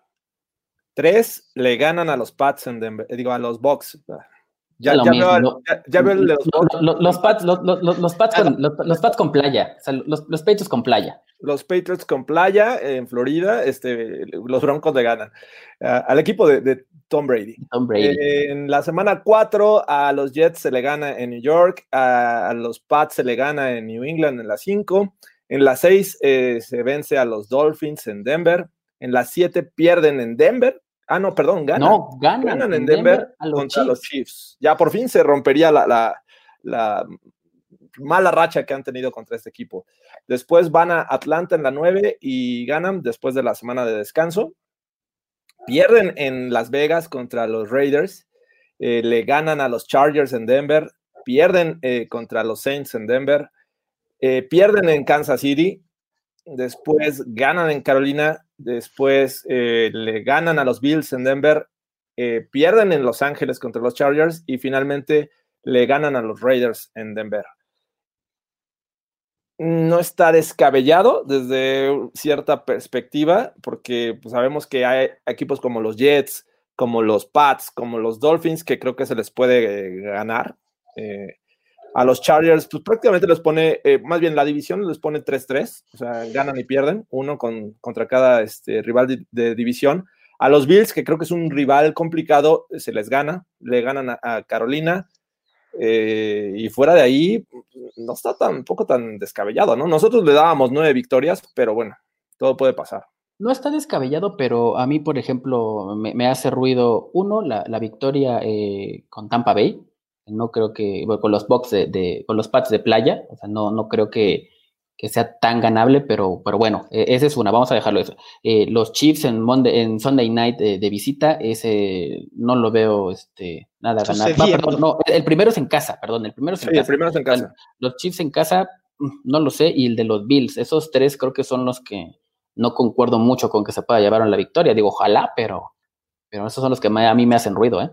3 le ganan a los Pats en Denver, eh, digo, a los Bucks. Ya, lo ya mismo, veo, ya- ya los, Lo- lo- los, Pats, los, los- los- los Pats con, los, Pats con playa, o sea, los, los Patriots con playa. los Patriots con playa en Florida, este, los Broncos le ganan al equipo de, de Tom Brady. Tom Brady. En la semana 4 a los Jets se le gana en New York, a, a los Pats se le gana en New England en la 5, en la 6 se vence a los Dolphins en Denver, en la 7 pierden en Denver, ah no, perdón, ganan, no, ganan, ganan en en Denver, Denver a los contra los Chiefs. Chiefs. Ya por fin se rompería la, la- la mala racha que han tenido contra este equipo. Después van a Atlanta en la 9 y ganan después de la semana de descanso. Pierden en Las Vegas contra los Raiders. eh, le ganan a los Chargers en Denver. Pierden eh, contra los Saints en Denver. eh, pierden en Kansas City. Después ganan en Carolina. Después eh, le ganan a los Bills en Denver. eh, pierden en Los Ángeles contra los Chargers. Y finalmente le ganan a los Raiders en Denver no está descabellado desde cierta perspectiva, porque pues, sabemos que hay equipos como los Jets, como los Pats, como los Dolphins, que creo que se les puede eh, ganar. Eh, a los Chargers, pues prácticamente les pone, eh, más bien la división les pone 3-3, o sea, ganan y pierden, uno con, contra cada este, rival de, de, división. A los Bills, que creo que es un rival complicado, se les gana, le ganan a, Carolina, eh, y fuera de ahí, no está tampoco tan descabellado, ¿no? Nosotros le dábamos nueve victorias, pero bueno, todo puede pasar. No está descabellado, pero a mí, por ejemplo, me, me hace ruido, uno, la, la victoria eh, con Tampa Bay. No creo que, bueno, con los Bucks de, de, con los Pats de playa, o sea, no, no creo que, que sea tan ganable, pero, pero bueno, eh, esa es una, vamos a dejarlo eso. Eh, los Chiefs en, Monday, en Sunday Night de, de, visita, ese no lo veo este, nada ganar. No, perdón, no, el primero es en casa, perdón, el primero es en sí, casa. El primero es en casa. Los Chiefs en casa, no lo sé, y el de los Bills, esos tres creo que son los que no concuerdo mucho con que se pueda llevar a la victoria. Digo, ojalá, pero, pero esos son los que a mí me hacen ruido, ¿eh?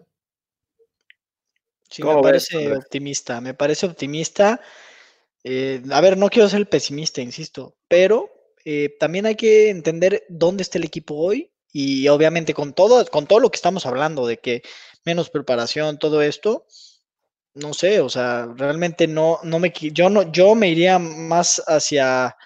Sí, me parece optimista, me parece optimista. Eh, a ver, no quiero ser pesimista, insisto, pero eh, también hay que entender dónde está el equipo hoy y obviamente con todo, con todo lo que estamos hablando de que menos preparación, todo esto, no sé, o sea, realmente no, no me, yo no, yo me iría más hacia,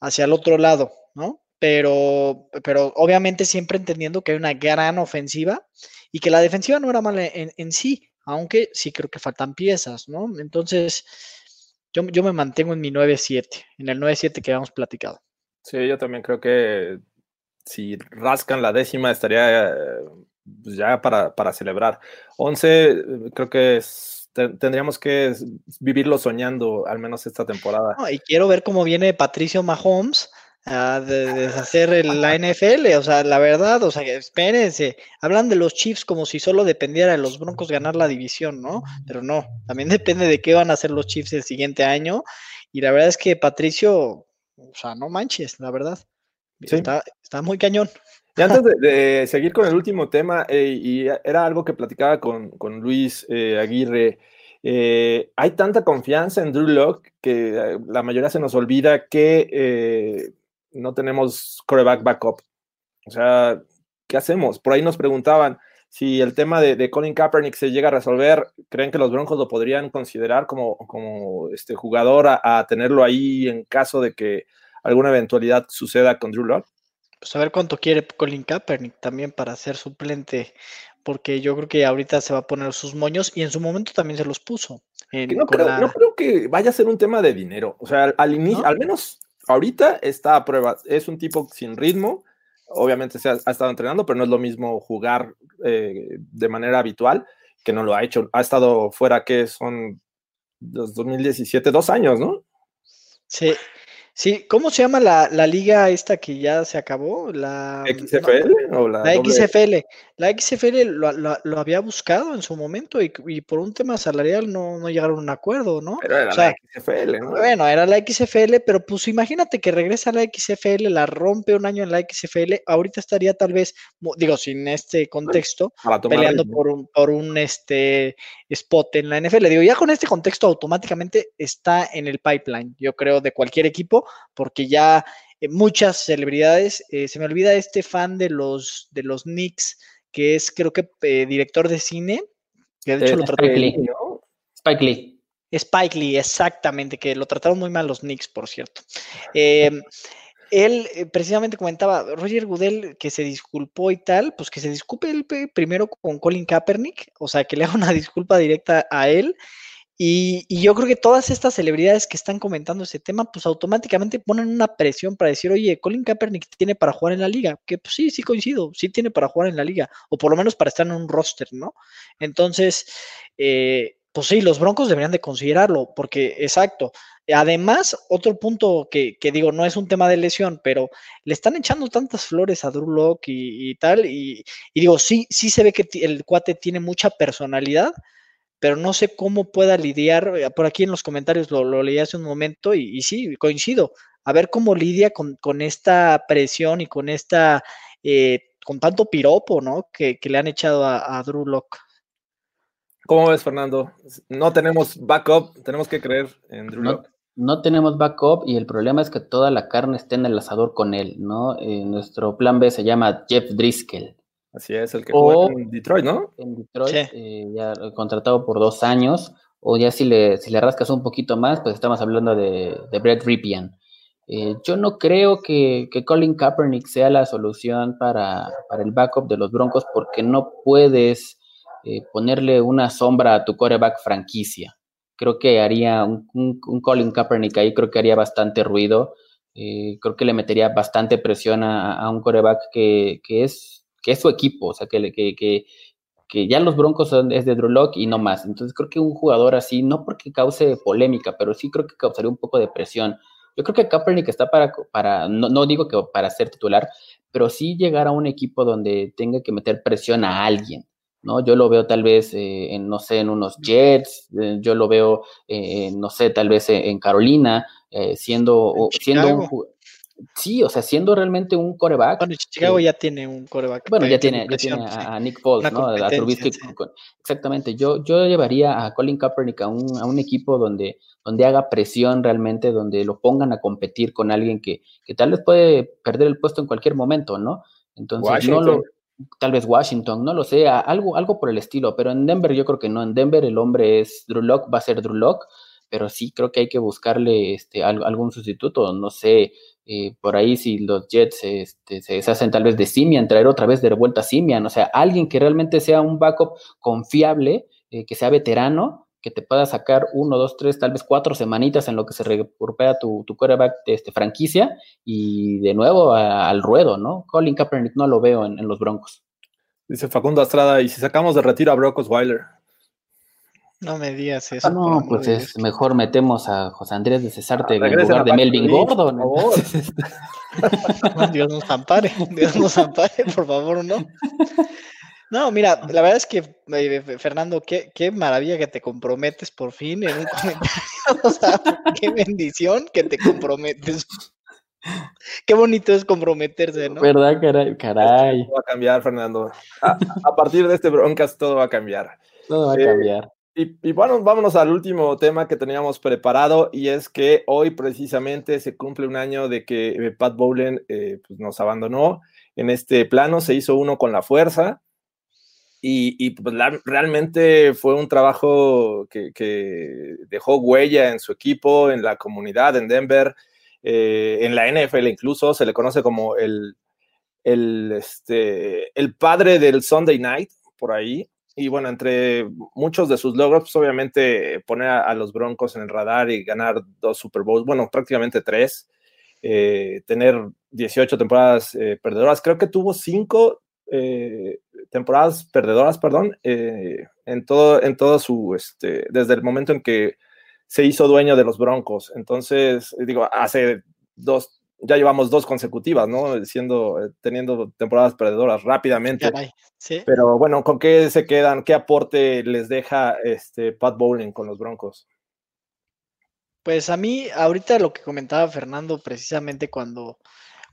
hacia el otro lado, ¿no? Pero, pero obviamente siempre entendiendo que hay una gran ofensiva y que la defensiva no era mala en, en sí, aunque sí creo que faltan piezas, ¿no? Entonces, yo, yo me mantengo en mi 9-7, en el 9-7 que habíamos platicado. Sí, yo también creo que si rascan la décima estaría pues, ya para, para, celebrar. 11, creo que tendríamos que vivirlo soñando, al menos esta temporada. y quiero ver cómo viene Patricio Mahomes a deshacer la NFL, o sea, la verdad, o sea, espérense, hablan de los Chiefs como si solo dependiera de los Broncos ganar la división, ¿no? Pero no, también depende de qué van a hacer los Chiefs el siguiente año, y la verdad es que Patricio, o sea, no manches, la verdad, está, está, muy cañón. Y antes de, seguir con el último tema, eh, y era algo que platicaba con, con Luis eh, Aguirre, eh, hay tanta confianza en Drew Locke que la mayoría se nos olvida que no tenemos coreback backup. O sea, ¿qué hacemos? Por ahí nos preguntaban si el tema de, Colin Kaepernick se llega a resolver, ¿creen que los Broncos lo podrían considerar como, como este jugador a, tenerlo ahí en caso de que alguna eventualidad suceda con Drew Locke? Pues a ver cuánto quiere Colin Kaepernick también para ser suplente, porque yo creo que ahorita se va a poner sus moños y en su momento también se los puso. no, creo, que vaya a ser un tema de dinero. O sea, al inicio, al menos ahorita está a prueba. Es un tipo sin ritmo. Obviamente se ha, estado entrenando, pero no es lo mismo jugar eh, de manera habitual que no lo ha hecho. Ha estado fuera, que son los 2017, dos años, ¿no? Sí, Sí, ¿cómo se llama la, la, liga esta que ya se acabó? La XFL o la, la XFL. La XFL lo, lo, había buscado en su momento y, y, por un tema salarial no, no llegaron a un acuerdo, ¿no? Pero era la XFL, ¿no? Bueno, era la XFL, pero pues imagínate que regresa a la XFL, la rompe un año en la XFL, ahorita estaría tal vez, digo, sin este contexto, peleando por un, por un este spot en la NFL. Digo, ya con este contexto automáticamente está en el pipeline, yo creo, de cualquier equipo porque ya eh, muchas celebridades, eh, se me olvida este fan de los, de los Knicks, que es creo que eh, director de cine, que de hecho lo Spike Lee. Spike Lee. Spike Lee, exactamente, que lo trataron muy mal los Knicks, por cierto. Em, él precisamente comentaba, Roger Goodell, que se disculpó y tal, pues que se disculpe él primero con Colin Kaepernick, o sea, que le haga una disculpa directa a él y, yo creo que todas estas celebridades que están comentando ese tema, pues automáticamente ponen una presión para decir, oye, Colin Kaepernick tiene para jugar en la liga, que pues sí, sí coincido, sí tiene para jugar en la liga, o por lo menos para estar en un roster, ¿no? Entonces, eh, pues sí, los Broncos deberían de considerarlo, porque exacto. Además, otro punto que, digo, no es un tema de lesión, pero le están echando tantas flores a Drew Locke y, tal, y, y, digo, sí, sí se ve que el cuate tiene mucha personalidad, pero no sé cómo pueda lidiar, eh, por aquí en los comentarios lo, leí hace un momento y, sí, coincido, a ver cómo lidia con, esta presión y con esta, eh, con tanto piropo, ¿no? Que, le han echado a, Drew Locke. ¿Cómo ves, Fernando? No tenemos backup, tenemos que creer en Drew no, Locke. No tenemos backup y el problema es que toda la carne está en el asador con él, ¿no? Eh, nuestro plan B se llama Jeff Driscoll. Así es, el que jugó en Detroit, ¿no? En Detroit, eh, ya contratado por dos años, o ya si le, si le rascas un poquito más, pues estamos hablando de, de Brett Ripien. Eh, yo no creo que, que, Colin Kaepernick sea la solución para, para, el backup de los Broncos porque no puedes eh, ponerle una sombra a tu coreback franquicia. Creo que haría un, un, Colin Kaepernick ahí, creo que haría bastante ruido. creo que le metería bastante presión a, a un coreback que, que es que es su equipo, o sea, que, que, que, que ya los Broncos son, es de Drew Locke y no más. Entonces creo que un jugador así, no porque cause polémica, pero sí creo que causaría un poco de presión. Yo creo que Kaepernick está para, para no, no digo que para ser titular, pero sí llegar a un equipo donde tenga que meter presión a alguien. ¿no? Yo lo veo tal vez, eh, en, no sé, en unos Jets, eh, yo lo veo, eh, no sé, tal vez en Carolina, siendo, siendo un, Sí, o sea, siendo realmente un coreback. Bueno, Chicago ya tiene un coreback. Bueno, ya tiene, ya tiene a, Nick Foles, ¿no? A Trubisky. Exactamente. Yo, yo llevaría a Colin Kaepernick a un, a un equipo donde, donde haga presión realmente, donde lo pongan a competir con alguien que, que tal vez puede perder el puesto en cualquier momento, ¿no? Entonces, no lo, tal vez Washington, no lo sé, algo, algo por el estilo, pero en Denver yo creo que no. En Denver el hombre es Drew Lock, va a ser Drew Lock pero sí creo que hay que buscarle este, algún sustituto, no sé, eh, por ahí si los Jets este, se deshacen tal vez de Simian, traer otra vez de vuelta a Simian, o sea, alguien que realmente sea un backup confiable, eh, que sea veterano, que te pueda sacar uno, dos, tres, tal vez cuatro semanitas en lo que se recupera tu, tu quarterback de este, franquicia y de nuevo al ruedo, ¿no? Colin Kaepernick no lo veo en, los Broncos. Dice Facundo Astrada, y si sacamos de retiro a Brock Osweiler. No me digas eso. No, pues es mejor metemos a José Andrés de Cesarte en lugar de Melvin Gordon. Por favor. Dios nos ampare, Dios nos ampare, por favor, no. No, mira, la verdad es que, eh, Fernando, qué, qué, maravilla que te comprometes por fin en un comentario. O sea, qué bendición que te comprometes. Qué bonito es comprometerse, ¿no? ¿Verdad, caray? caray. Todo va a cambiar, Fernando. A, a, partir de este broncas todo va a cambiar. Todo va a cambiar. Y, bueno, vámonos al último tema que teníamos preparado y es que hoy precisamente se cumple un año de que eh, Pat Bowlen eh, pues nos abandonó. En este plano, se hizo uno con la fuerza y, pues realmente fue un trabajo que, dejó huella en su equipo, en la comunidad, en Denver, eh, en la NFL incluso, se le conoce como el, el, este, el padre del Sunday Night, por ahí, y bueno, entre muchos de sus logros, pues obviamente poner a, los Broncos en el radar y ganar dos Super Bowls, bueno, prácticamente tres, eh, tener 18 temporadas eh, perdedoras, creo que tuvo cinco eh, temporadas perdedoras, perdón, en todo, en todo su, este, desde el momento en que se hizo dueño de los Broncos. Entonces, digo, hace dos, ya llevamos dos consecutivas, ¿no? Siendo, eh, teniendo temporadas perdedoras rápidamente. ¿Sí? Pero bueno, ¿con qué se quedan? ¿Qué aporte les deja este Pat Bowling con los Broncos? Pues a mí, ahorita lo que comentaba Fernando, precisamente cuando,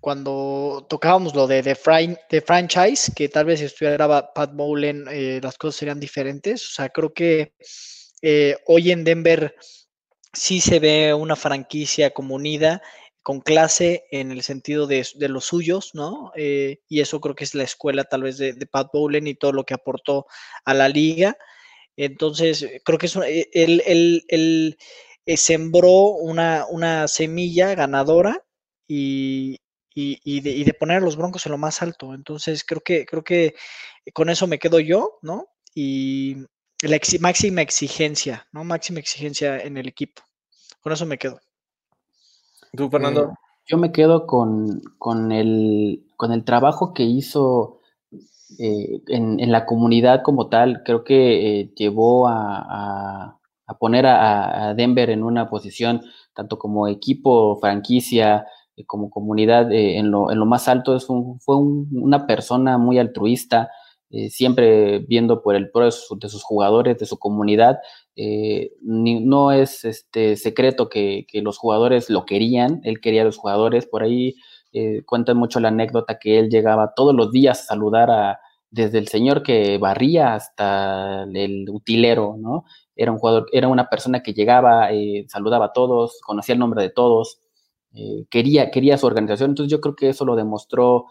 cuando tocábamos lo de, de, franchise, que tal vez si estuviera Pat Bowling, eh, las cosas serían diferentes. O sea, creo que eh, hoy en Denver sí se ve una franquicia como unida con clase en el sentido de, los suyos, ¿no? Eh, y eso creo que es la escuela tal vez de, Pat Bowlen y todo lo que aportó a la liga. Entonces, creo que es eh, él, eh, sembró una, una, semilla ganadora y, de, poner a los Broncos en lo más alto. Entonces, creo que, creo que con eso me quedo yo, ¿no? Y la máxima exigencia, ¿no? Máxima exigencia en el equipo. Con eso me quedo. ¿Tú, Fernando? Eh, yo me quedo con, con, el, con el trabajo que hizo eh, en, la comunidad como tal. Creo que eh, llevó a, poner a, Denver en una posición, tanto como equipo, franquicia, como comunidad, en lo, en, lo, más alto. Es un, fue una persona muy altruista. Siempre viendo por el pro de sus, jugadores, de su comunidad, eh, no es este secreto que, los jugadores lo querían, él quería a los jugadores, por ahí eh, cuentan mucho la anécdota que él llegaba todos los días a saludar a, desde el señor que barría hasta el utilero, ¿no? Era un jugador, era una persona que llegaba, eh, saludaba a todos, conocía el nombre de todos, quería, quería su organización, entonces yo creo que eso lo demostró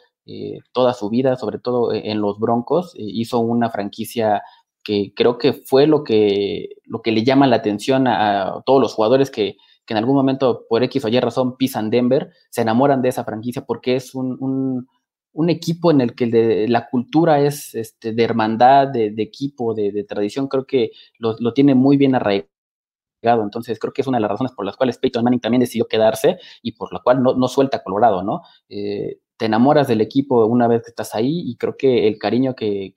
toda su vida, sobre todo en los Broncos, hizo una franquicia que creo que fue lo que, lo que le llama la atención a, todos los jugadores que, en algún momento, por X o Y razón, pisan Denver, se enamoran de esa franquicia porque es un, equipo en el que la cultura es este, de hermandad, de, equipo, de, tradición, creo que lo, tiene muy bien arraigado. Entonces, creo que es una de las razones por las cuales Peyton Manning también decidió quedarse y por la cual no, no suelta Colorado, ¿no? Eh, te enamoras del equipo una vez que estás ahí y creo que el cariño que,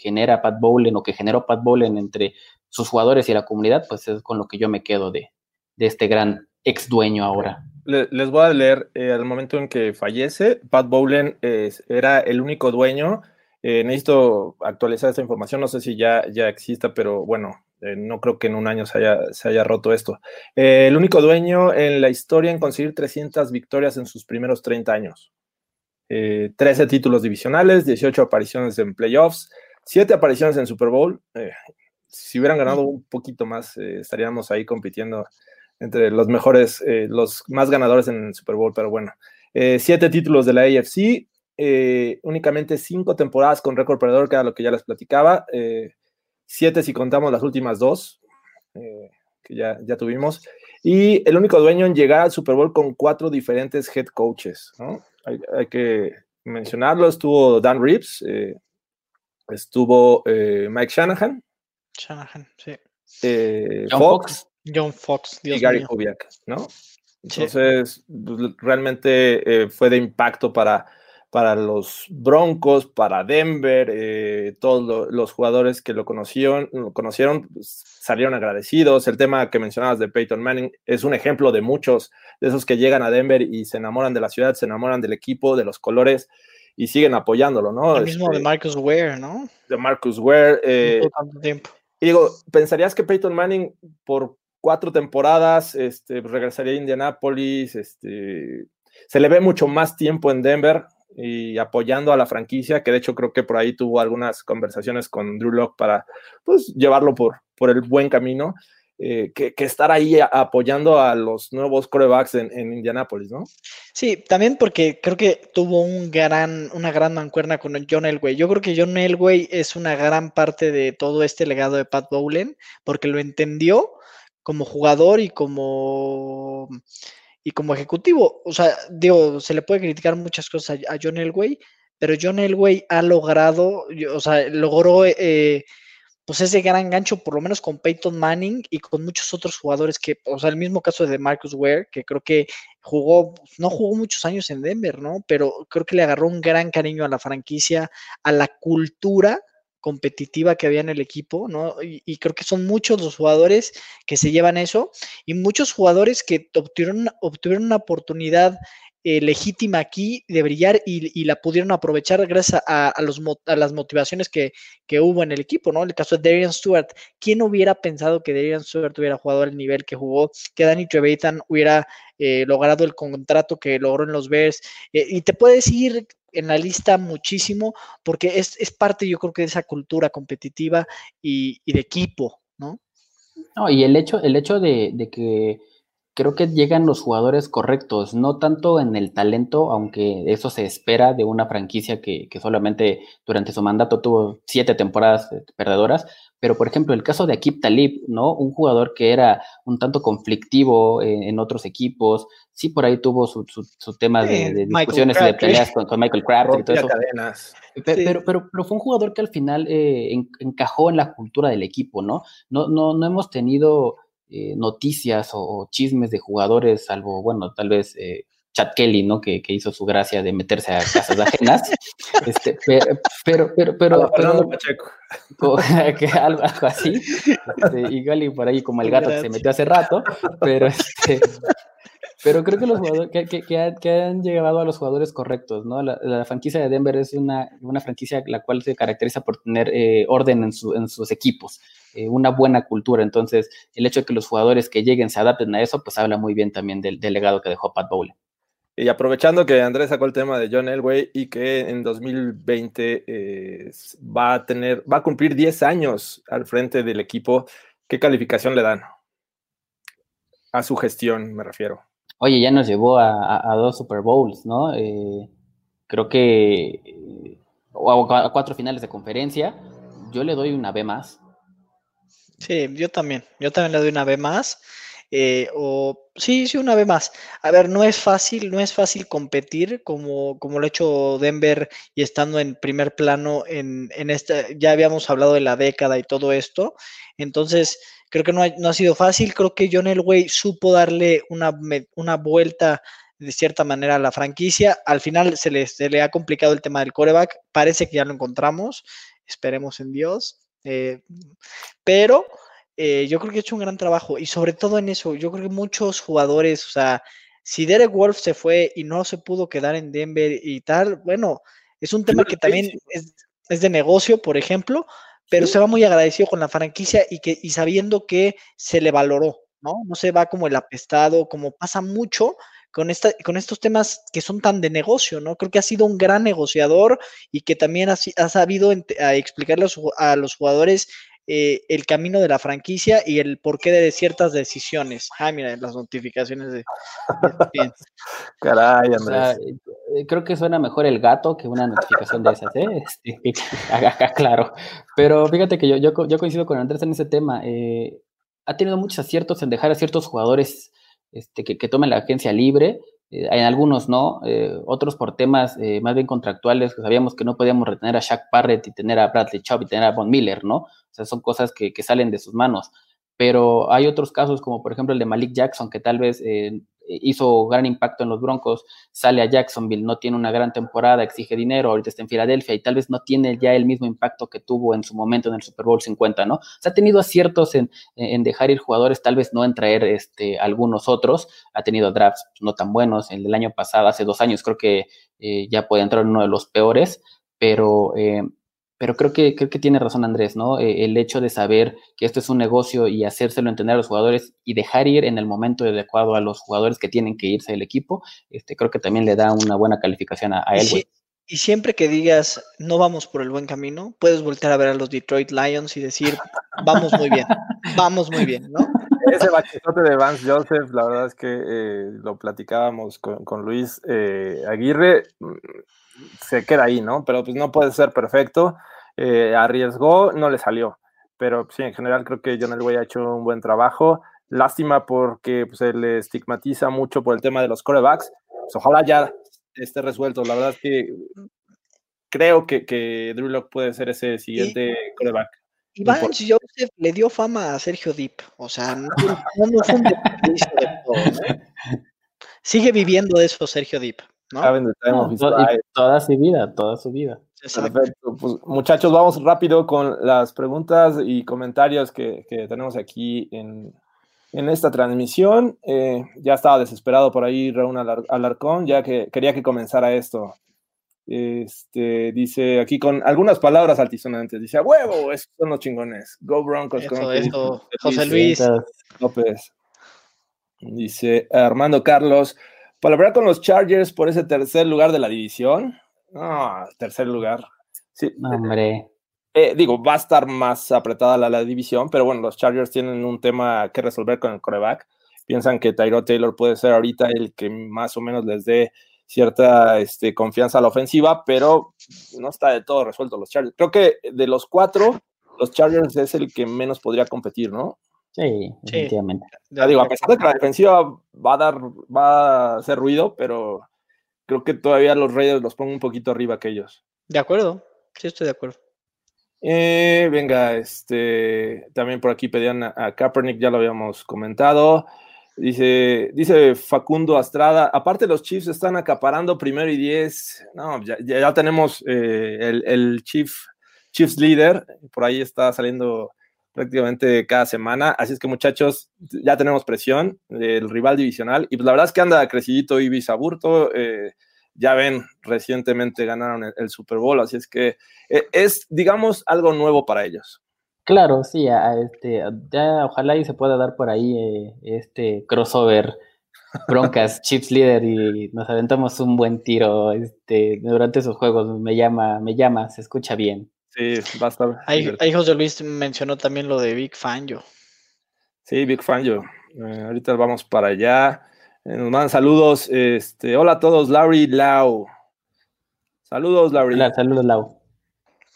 genera Pat Bowlen o que generó Pat Bowlen entre sus jugadores y la comunidad, pues es con lo que yo me quedo de, este gran ex dueño ahora. Les voy a leer eh, al momento en que fallece, Pat Bowlen era el único dueño. Eh, necesito actualizar esta información, no sé si ya, ya exista, pero bueno, Eh, no creo que en un año se haya, se haya roto esto. Eh, el único dueño en la historia en conseguir 300 victorias en sus primeros 30 años. 13 títulos divisionales, 18 apariciones en playoffs, 7 apariciones en Super Bowl. si hubieran ganado un poquito más, estaríamos ahí compitiendo entre los mejores, los más ganadores en el Super Bowl, pero bueno. 7 títulos de la AFC, eh, únicamente cinco temporadas con récord perdedor, que era lo que ya les platicaba, eh, siete si contamos las últimas dos, eh, que ya, ya tuvimos, y el único dueño en llegar al Super Bowl con cuatro diferentes head coaches, hay, que mencionarlo, estuvo Dan Reeves, estuvo Mike Shanahan, Shanahan, sí. John Fox, John Fox, y Gary Kubiak, ¿no? Entonces, pues, realmente fue de impacto para, para los Broncos, para Denver, eh, todos los jugadores que lo conocieron, lo conocieron pues, salieron agradecidos. El tema que mencionabas de Peyton Manning es un ejemplo de muchos de esos que llegan a Denver y se enamoran de la ciudad, se enamoran del equipo, de los colores y siguen apoyándolo, ¿no? El mismo de este, Marcus Ware, ¿no? De Marcus Ware. Eh, tiempo. Y digo, ¿pensarías que Peyton Manning por cuatro temporadas este, regresaría a Indianapolis? Este, se le ve mucho más tiempo en Denver y apoyando a la franquicia, que de hecho creo que por ahí tuvo algunas conversaciones con Drew Locke para pues, llevarlo por, por el buen camino, eh, que, estar ahí apoyando a los nuevos corebacks en, en Indianápolis, ¿no? Sí, también porque creo que tuvo un gran, una gran mancuerna con John Elway. Yo creo que John Elway es una gran parte de todo este legado de Pat Bowlen, porque lo entendió como jugador y como y como ejecutivo, o sea, digo, se le puede criticar muchas cosas a, John Elway, pero John Elway ha logrado, o sea, logró eh, pues ese gran gancho, por lo menos con Peyton Manning y con muchos otros jugadores que, o sea, el mismo caso de Marcus Ware, que creo que jugó, no jugó muchos años en Denver, ¿no? Pero creo que le agarró un gran cariño a la franquicia, a la cultura competitiva que había en el equipo, ¿no? Y, creo que son muchos los jugadores que se llevan eso y muchos jugadores que obtuvieron, obtuvieron una oportunidad eh, legítima aquí de brillar y, la pudieron aprovechar gracias a, los, a las motivaciones que, hubo en el equipo, ¿no? El caso de Darian Stewart, ¿quién hubiera pensado que Darian Stewart hubiera jugado al nivel que jugó, que Danny Trevathan hubiera eh, logrado el contrato que logró en los Bears? Eh, y te puedes ir en la lista muchísimo porque es, parte, yo creo que de esa cultura competitiva y, de equipo, ¿no? No, y el hecho, el hecho de, de que creo que llegan los jugadores correctos, no tanto en el talento, aunque eso se espera de una franquicia que, solamente durante su mandato tuvo siete temporadas eh, perdedoras, pero por ejemplo el caso de Akib Talib, ¿no? Un jugador que era un tanto conflictivo en, otros equipos, sí por ahí tuvo su, su, tema de, discusiones y de peleas con, Michael Crabtree y todo eso. Pero, pero, pero, fue un jugador que al final eh, encajó en la cultura del equipo, ¿no? No, no, no hemos tenido eh, noticias o, chismes de jugadores, salvo, bueno, tal vez eh, Chad Kelly, ¿no? Que, hizo su gracia de meterse a casas ajenas. este, pero, pero, pero, pero, que algo, así. Este, igual y por ahí como el gato que se metió hace rato, pero este, pero creo que los jugadores que, han llegado a los jugadores correctos, ¿no? La, franquicia de Denver es una, una, franquicia la cual se caracteriza por tener eh, orden en, su, sus equipos, eh, una buena cultura. Entonces, el hecho de que los jugadores que lleguen se adapten a eso, pues habla muy bien también del, legado que dejó Pat Bowlen. Y aprovechando que Andrés sacó el tema de John Elway y que en 2020 eh, va a tener, va a cumplir 10 años al frente del equipo, ¿qué calificación le dan? A su gestión, me refiero. Oye, ya nos llevó a, dos Super Bowls, ¿no? Eh, creo que a, cuatro finales de conferencia. Yo le doy una B más. Sí, yo también. Yo también le doy una B más. Eh, o sí, sí, una B más. A ver, no es fácil, no es fácil competir como, como lo ha hecho Denver y estando en primer plano en, en esta, ya habíamos hablado de la década y todo esto. Entonces, Creo que no ha, sido fácil. Creo que John Elway supo darle una, una vuelta de cierta manera a la franquicia. Al final se le, se le ha complicado el tema del coreback. Parece que ya lo encontramos. Esperemos en Dios. Eh, pero eh, yo creo que ha hecho un gran trabajo. Y sobre todo en eso, yo creo que muchos jugadores, o sea, si Derek Wolf se fue y no se pudo quedar en Denver y tal, bueno, es un tema que también es, es de negocio, por ejemplo, pero se va muy agradecido con la franquicia y, que, y sabiendo que se le valoró, ¿no? No se va como el apestado, como pasa mucho con, esta, con estos temas que son tan de negocio, ¿no? Creo que ha sido un gran negociador y que también ha, ha sabido explicarle a, los jugadores eh, el camino de la franquicia y el porqué de ciertas decisiones. Ah, mira, las notificaciones de... Caray, Andrés. Eh, creo que suena mejor el gato que una notificación de esas, ¿eh? Este, claro. Pero fíjate que yo, yo, coincido con Andrés en ese tema. Eh, ha tenido muchos aciertos en dejar a ciertos jugadores este, que, tomen la agencia libre. Eh, en algunos no, eh, otros por temas eh, más bien contractuales, que sabíamos que no podíamos retener a Shaq Parrett y tener a Bradley Chubb y tener a Von Miller, ¿no? O sea, son cosas que, que salen de sus manos. Pero hay otros casos, como por ejemplo el de Malik Jackson, que tal vez eh, hizo gran impacto en los Broncos, sale a Jacksonville, no tiene una gran temporada, exige dinero, ahorita está en Filadelfia y tal vez no tiene ya el mismo impacto que tuvo en su momento en el Super Bowl 50, ¿no? Se ha tenido aciertos en, dejar ir jugadores, tal vez no en traer este, algunos otros, ha tenido drafts no tan buenos, el del año pasado, hace dos años, creo que eh, ya puede entrar en uno de los peores, pero eh, pero creo que, creo que tiene razón Andrés, ¿no? Eh, el hecho de saber que esto es un negocio y hacérselo entender a los jugadores y dejar ir en el momento adecuado a los jugadores que tienen que irse del equipo, este, creo que también le da una buena calificación a, él. Y, siempre que digas no vamos por el buen camino, puedes voltear a ver a los Detroit Lions y decir vamos muy bien, vamos muy bien, ¿no? Ese bachezote de Vance Joseph, la verdad es que eh, lo platicábamos con, Luis eh, Aguirre, se queda ahí, ¿no? Pero pues no puede ser perfecto eh, arriesgó, no le salió. Pero sí, en general creo que John Elway ha hecho un buen trabajo. Lástima porque pues, se le estigmatiza mucho por el tema de los corebacks. Pues, ojalá ya esté resuelto. La verdad es que creo que, que Drew Locke puede ser ese siguiente coreback. Iván Joseph le dio fama a Sergio Dip. O sea, no, no fue un de todo. Sigue viviendo de eso Sergio Dip. ¿No? toda su vida, toda su vida. Perfecto. Pues, muchachos, vamos rápido con las preguntas y comentarios que, tenemos aquí en, esta transmisión. Eh, ya estaba desesperado por ahí Raúl Alarcón, ya que quería que comenzara esto. Este, dice aquí con algunas palabras altisonantes. Dice, a huevo, esos son los chingones. Go Broncos. José Luis. López. Dice Armando Carlos, palabra con los Chargers por ese tercer lugar de la división. No, tercer lugar. Sí. Hombre. Eh, digo, va a estar más apretada la, división, pero bueno, los Chargers tienen un tema que resolver con el coreback. Piensan que Tyrod Taylor puede ser ahorita el que más o menos les dé cierta este, confianza a la ofensiva, pero no está de todo resuelto los Chargers. Creo que de los cuatro, los Chargers es el que menos podría competir, ¿no? Sí, definitivamente. digo, a pesar de que la defensiva va a dar, va a hacer ruido, pero creo que todavía los Raiders los pongo un poquito arriba que ellos. De acuerdo, sí estoy de acuerdo. Eh, venga, este, también por aquí pedían a, Kaepernick, ya lo habíamos comentado. Dice, dice Facundo Astrada, aparte los Chiefs están acaparando primero y diez. No, ya, ya tenemos eh, el, el Chief, Chiefs Leader, por ahí está saliendo prácticamente cada semana. Así es que, muchachos, ya tenemos presión del rival divisional. Y pues la verdad es que anda crecidito Ibis Aburto. Eh, ya ven, recientemente ganaron el, Super Bowl, así es que eh, es, digamos, algo nuevo para ellos. Claro, sí, este, ya ojalá y se pueda dar por ahí eh, este crossover Broncas, Chips Leader y nos aventamos un buen tiro este, durante esos juegos. Me llama, me llama, se escucha bien. Sí, va a estar. Ahí, José Luis mencionó también lo de Big Fangio. Sí, Big Fangio. Eh, ahorita vamos para allá. Eh, nos mandan saludos. Este, hola a todos, Larry Lau. Saludos, Larry. Hola, saludos, Lau.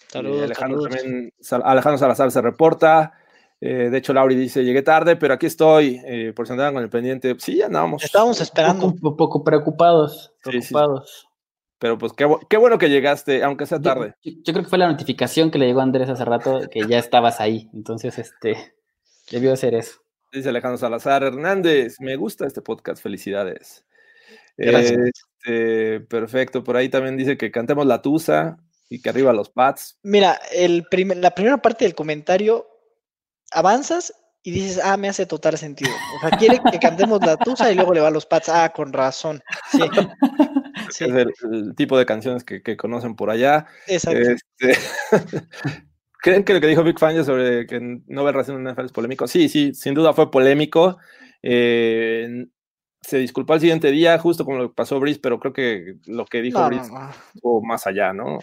Saludos, Alejandro, También, Alejandro Salazar se reporta. Eh, de hecho, Lauri dice, llegué tarde, pero aquí estoy, por si andaban con el pendiente. Sí, andábamos. Estábamos esperando. Un poco, preocupados. Preocupados. Pero pues qué, bueno que llegaste, aunque sea tarde. Yo, creo que fue la notificación que le llegó a Andrés hace rato que ya estabas ahí. Entonces, este, debió hacer eso. Dice Alejandro Salazar Hernández, me gusta este podcast, felicidades. Este, perfecto, por ahí también dice que cantemos la tusa y que arriba los pads. Mira, el la primera parte del comentario, avanzas y dices, ah, me hace total sentido. O sea, quiere que cantemos la tusa y luego le va a los pads. Ah, con razón. Sí. Es el, tipo de canciones que, conocen por allá. Exacto. Este, ¿Creen que lo que dijo Big Fangio sobre que no ver racismo en NFL es polémico? Sí, sí, sin duda fue polémico. Eh, se disculpó al siguiente día, justo como lo que pasó Brice, pero creo que lo que dijo No, Brice no, más allá, ¿no?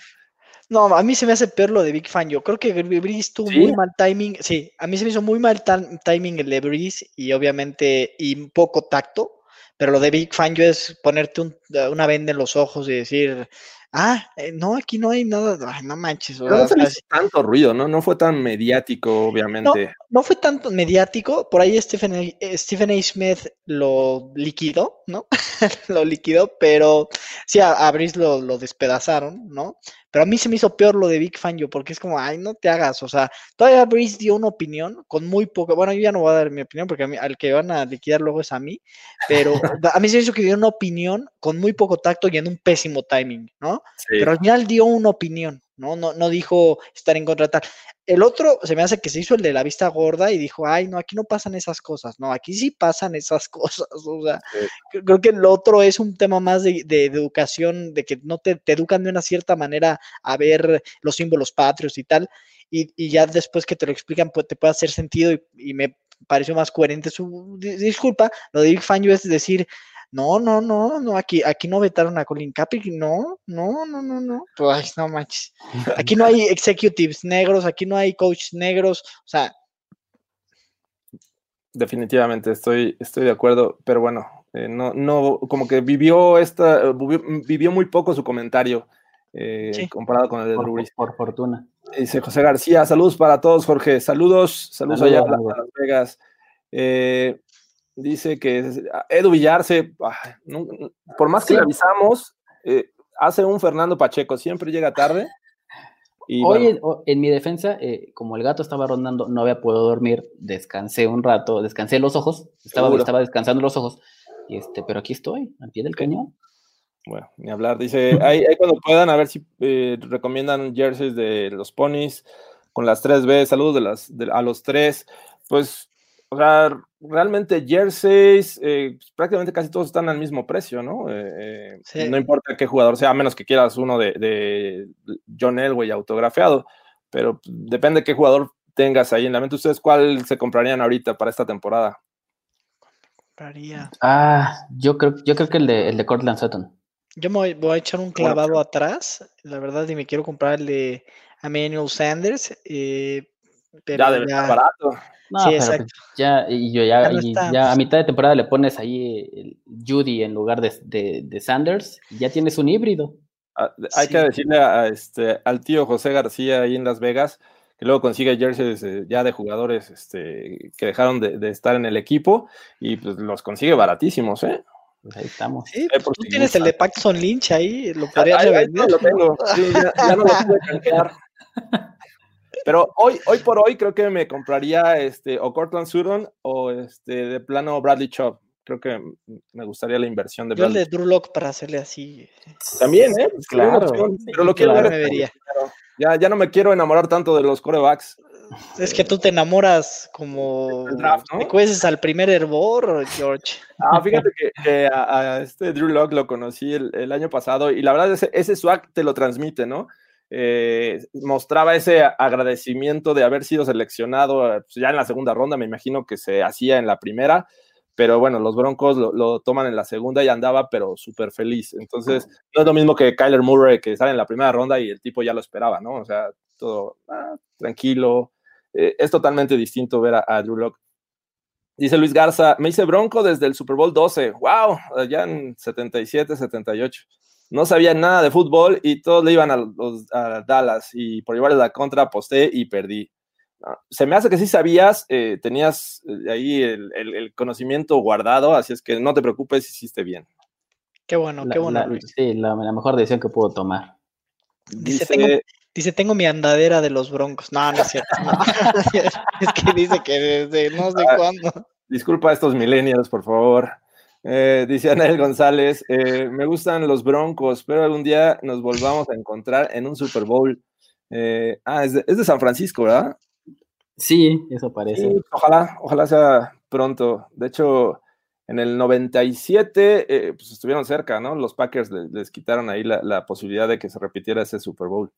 No, a mí se me hace peor lo de Big Fan. Yo creo que Breeze tuvo ¿Sí? muy mal timing. Sí, a mí se me hizo muy mal timing el de Breeze y obviamente y poco tacto. Pero lo de Big Fan yo es ponerte un- una venda en los ojos y decir, ah, eh, no, aquí no hay nada. Ay, no manches. Pero no tanto ruido, ¿no? No fue tan mediático, obviamente. no fue tanto mediático, por ahí Stephen A, eh, Stephen A. Smith lo liquidó, ¿no? lo liquidó, pero sí, a, a Breeze lo, lo despedazaron, ¿no? Pero a mí se me hizo peor lo de Big Fangio, porque es como, ay, no te hagas, o sea, todavía Breeze dio una opinión con muy poco, bueno, yo ya no voy a dar mi opinión, porque a mí- al que van a liquidar luego es a mí, pero a mí se me hizo que dio una opinión con muy poco tacto y en un pésimo timing, ¿no? Sí. Pero al final dio una opinión, ¿no? No, no dijo estar en contra de tal. El otro se me hace que se hizo el de la vista gorda y dijo, ay, no, aquí no pasan esas cosas. No, aquí sí pasan esas cosas. O sea, Sí. creo que el otro es un tema más de, de- de educación, de que no te, te educan de una cierta manera a ver los símbolos patrios y tal. Y, y ya después que te lo explican, pues te puede hacer sentido y, y me pareció más coherente su di- disculpa. Lo de Big Fangio es decir, no, no, no, no, aquí, aquí no vetaron a Colin Kaepernick, no, no, no, no, no, pues no manches. Aquí no hay executives negros, aquí no hay coaches negros, o sea, Definitivamente estoy, estoy de acuerdo, pero bueno, eh, no, no, como que vivió esta, vivió muy poco su comentario eh, Sí. comparado con el de Por, Drew Brees. por fortuna. Dice José García, saludos para todos, Jorge. Saludos, saludos allá a. Las Vegas. Eh, dice que Edu Villarse, ah, no- no- por más que Sí. le avisamos, eh, hace un Fernando Pacheco, siempre llega tarde. Y Hoy, bueno, en, en mi defensa, eh, como el gato estaba rondando, no había podido dormir, descansé un rato, descansé los ojos, estaba, Seguro. estaba descansando los ojos, y este, pero aquí estoy, al pie del cañón. Bueno, ni hablar. Dice, ahí, ahí cuando puedan, a ver si eh, recomiendan jerseys de los ponis con las 3B. Saludos de las, de- a los tres. Pues, o sea, realmente jerseys, eh, pues, prácticamente casi todos están al mismo precio, ¿no? Eh, Sí. No importa qué jugador sea, a menos que quieras uno de, de John Elway autografiado, pero depende qué jugador tengas ahí en la mente. ¿Ustedes cuál se comprarían ahorita para esta temporada? compraría. Ah, yo creo, yo creo que el de, el de Cortland Sutton. Yo me voy, voy a echar un clavado atrás, la verdad, y me quiero comprar el de Emmanuel Sanders, eh, pero Ya debe estar barato. No, Sí, exacto. pues ya, y yo ya, Ya no y está, ya a mitad de temporada le pones ahí el Judy en lugar de, de, de Sanders, y ya tienes un híbrido. Ah, Hay que decirle a, a este, al tío José García ahí en Las Vegas que luego consigue jerseys eh, ya de jugadores este, que dejaron de, de estar en el equipo y pues los consigue baratísimos, ¿eh? Pues ahí estamos. Sí, pues, tú si tienes el de. Paxton Lynch ahí, lo podrías Ahí- ahí revender. lo tengo, sí, ya, ya no lo pude canjear. Pero hoy, hoy por hoy creo que me compraría este, o Cortland Sutton o este, de plano Bradley Chubb. Creo que me gustaría la inversión de Yo el Bradley de Drew Lock para hacerle así. También, ¿eh? Claro. pero lo quiero claro. ver Me vería. Ya, ya no me quiero enamorar tanto de los corebacks. Es que tú te enamoras como El draft, ¿no? te cueces al primer hervor, George. Ah, fíjate que, que a, a este Drew Lock lo conocí el, el año pasado y la verdad ese, ese swag te lo transmite, ¿no? Eh, mostraba ese agradecimiento de haber sido seleccionado eh, pues, ya en la segunda ronda, me imagino que se hacía en la primera, pero bueno, los Broncos lo, lo toman en la segunda y andaba, pero súper feliz. Entonces, no es lo mismo que Kyler Murray que sale en la primera ronda y el tipo ya lo esperaba, ¿no? O sea, todo ah, tranquilo. Eh, es totalmente distinto ver a, a Drew Lock. Dice Luis Garza, me hice bronco desde el Super Bowl 12. ¡Wow! Allá en 77, 78. No sabía nada de fútbol y todos le iban a, los, a Dallas y por llevarle la contra aposté y perdí. No, se me hace que sí sabías, eh, tenías eh, ahí el, el- el conocimiento guardado, así es que no te preocupes, hiciste bien. Qué bueno, La- qué bueno. la- sí, la, la mejor decisión que puedo tomar. Dice, Dice, tengo, dice, tengo mi andadera de los broncos. No, no es cierto. no. es que dice que desde no sé Ah, cuándo. Disculpa a estos millennials, por favor. Eh, dice Anel González, eh, me gustan los broncos, pero algún día nos volvamos a encontrar en un Super Bowl. Eh, ah, es de, es de San Francisco, ¿verdad? Sí, eso parece. Sí, ojalá, ojalá sea pronto. De hecho, en el 97, eh, pues estuvieron cerca, ¿no? Los Packers le- les, quitaron ahí la, la posibilidad de que se repitiera ese Super Bowl.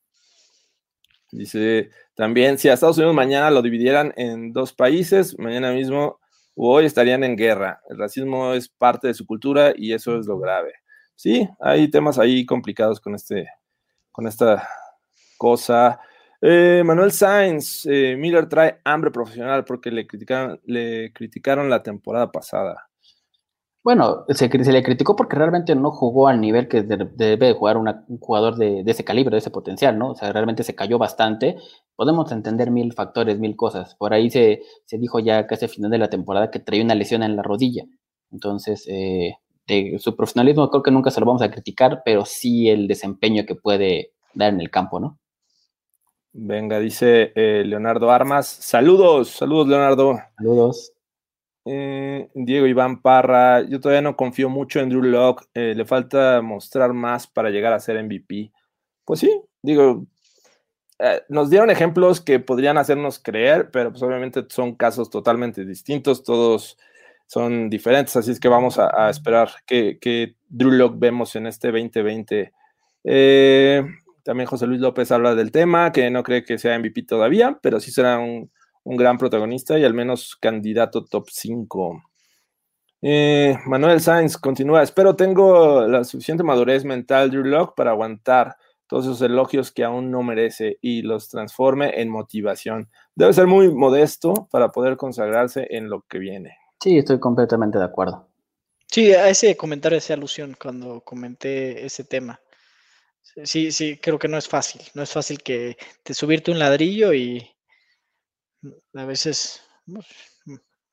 Dice también, si a Estados Unidos mañana lo dividieran en dos países, mañana mismo o hoy estarían en guerra. El racismo es parte de su cultura y eso es lo grave. Sí, hay temas ahí complicados con, este, con esta cosa. Eh, Manuel Sainz, eh, Miller trae hambre profesional porque le criticaron, le criticaron la temporada pasada. Bueno, se, se, le criticó porque realmente no jugó al nivel que de, debe jugar una, un jugador de, de, ese calibre, de ese potencial, ¿no? O sea, realmente se cayó bastante. Podemos entender mil factores, mil cosas. Por ahí se, se dijo ya casi al final de la temporada que traía una lesión en la rodilla. Entonces, eh, de su profesionalismo creo que nunca se lo vamos a criticar, pero sí el desempeño que puede dar en el campo, ¿no? Venga, dice eh, Leonardo Armas. Saludos, saludos, Leonardo. Saludos. Eh, Diego Iván Parra, yo todavía no confío mucho en Drew Locke, eh, le falta mostrar más para llegar a ser MVP. Pues sí, digo, eh, nos dieron ejemplos que podrían hacernos creer, pero pues obviamente son casos totalmente distintos, todos son diferentes, así es que vamos a, a esperar que, que, Drew Locke vemos en este 2020. también José Luis López habla del tema, que no cree que sea MVP todavía, pero sí será un un gran protagonista y al menos candidato top 5. Eh, Manuel Sainz continúa. Espero tengo la suficiente madurez mental, Drew Locke, para aguantar todos esos elogios que aún no merece y los transforme en motivación. Debe ser muy modesto para poder consagrarse en lo que viene. Sí, estoy completamente de acuerdo. Sí, a ese comentario hacía alusión cuando comenté ese tema. Sí, sí, creo que no es fácil. No es fácil que te subirte un ladrillo y, a veces pues,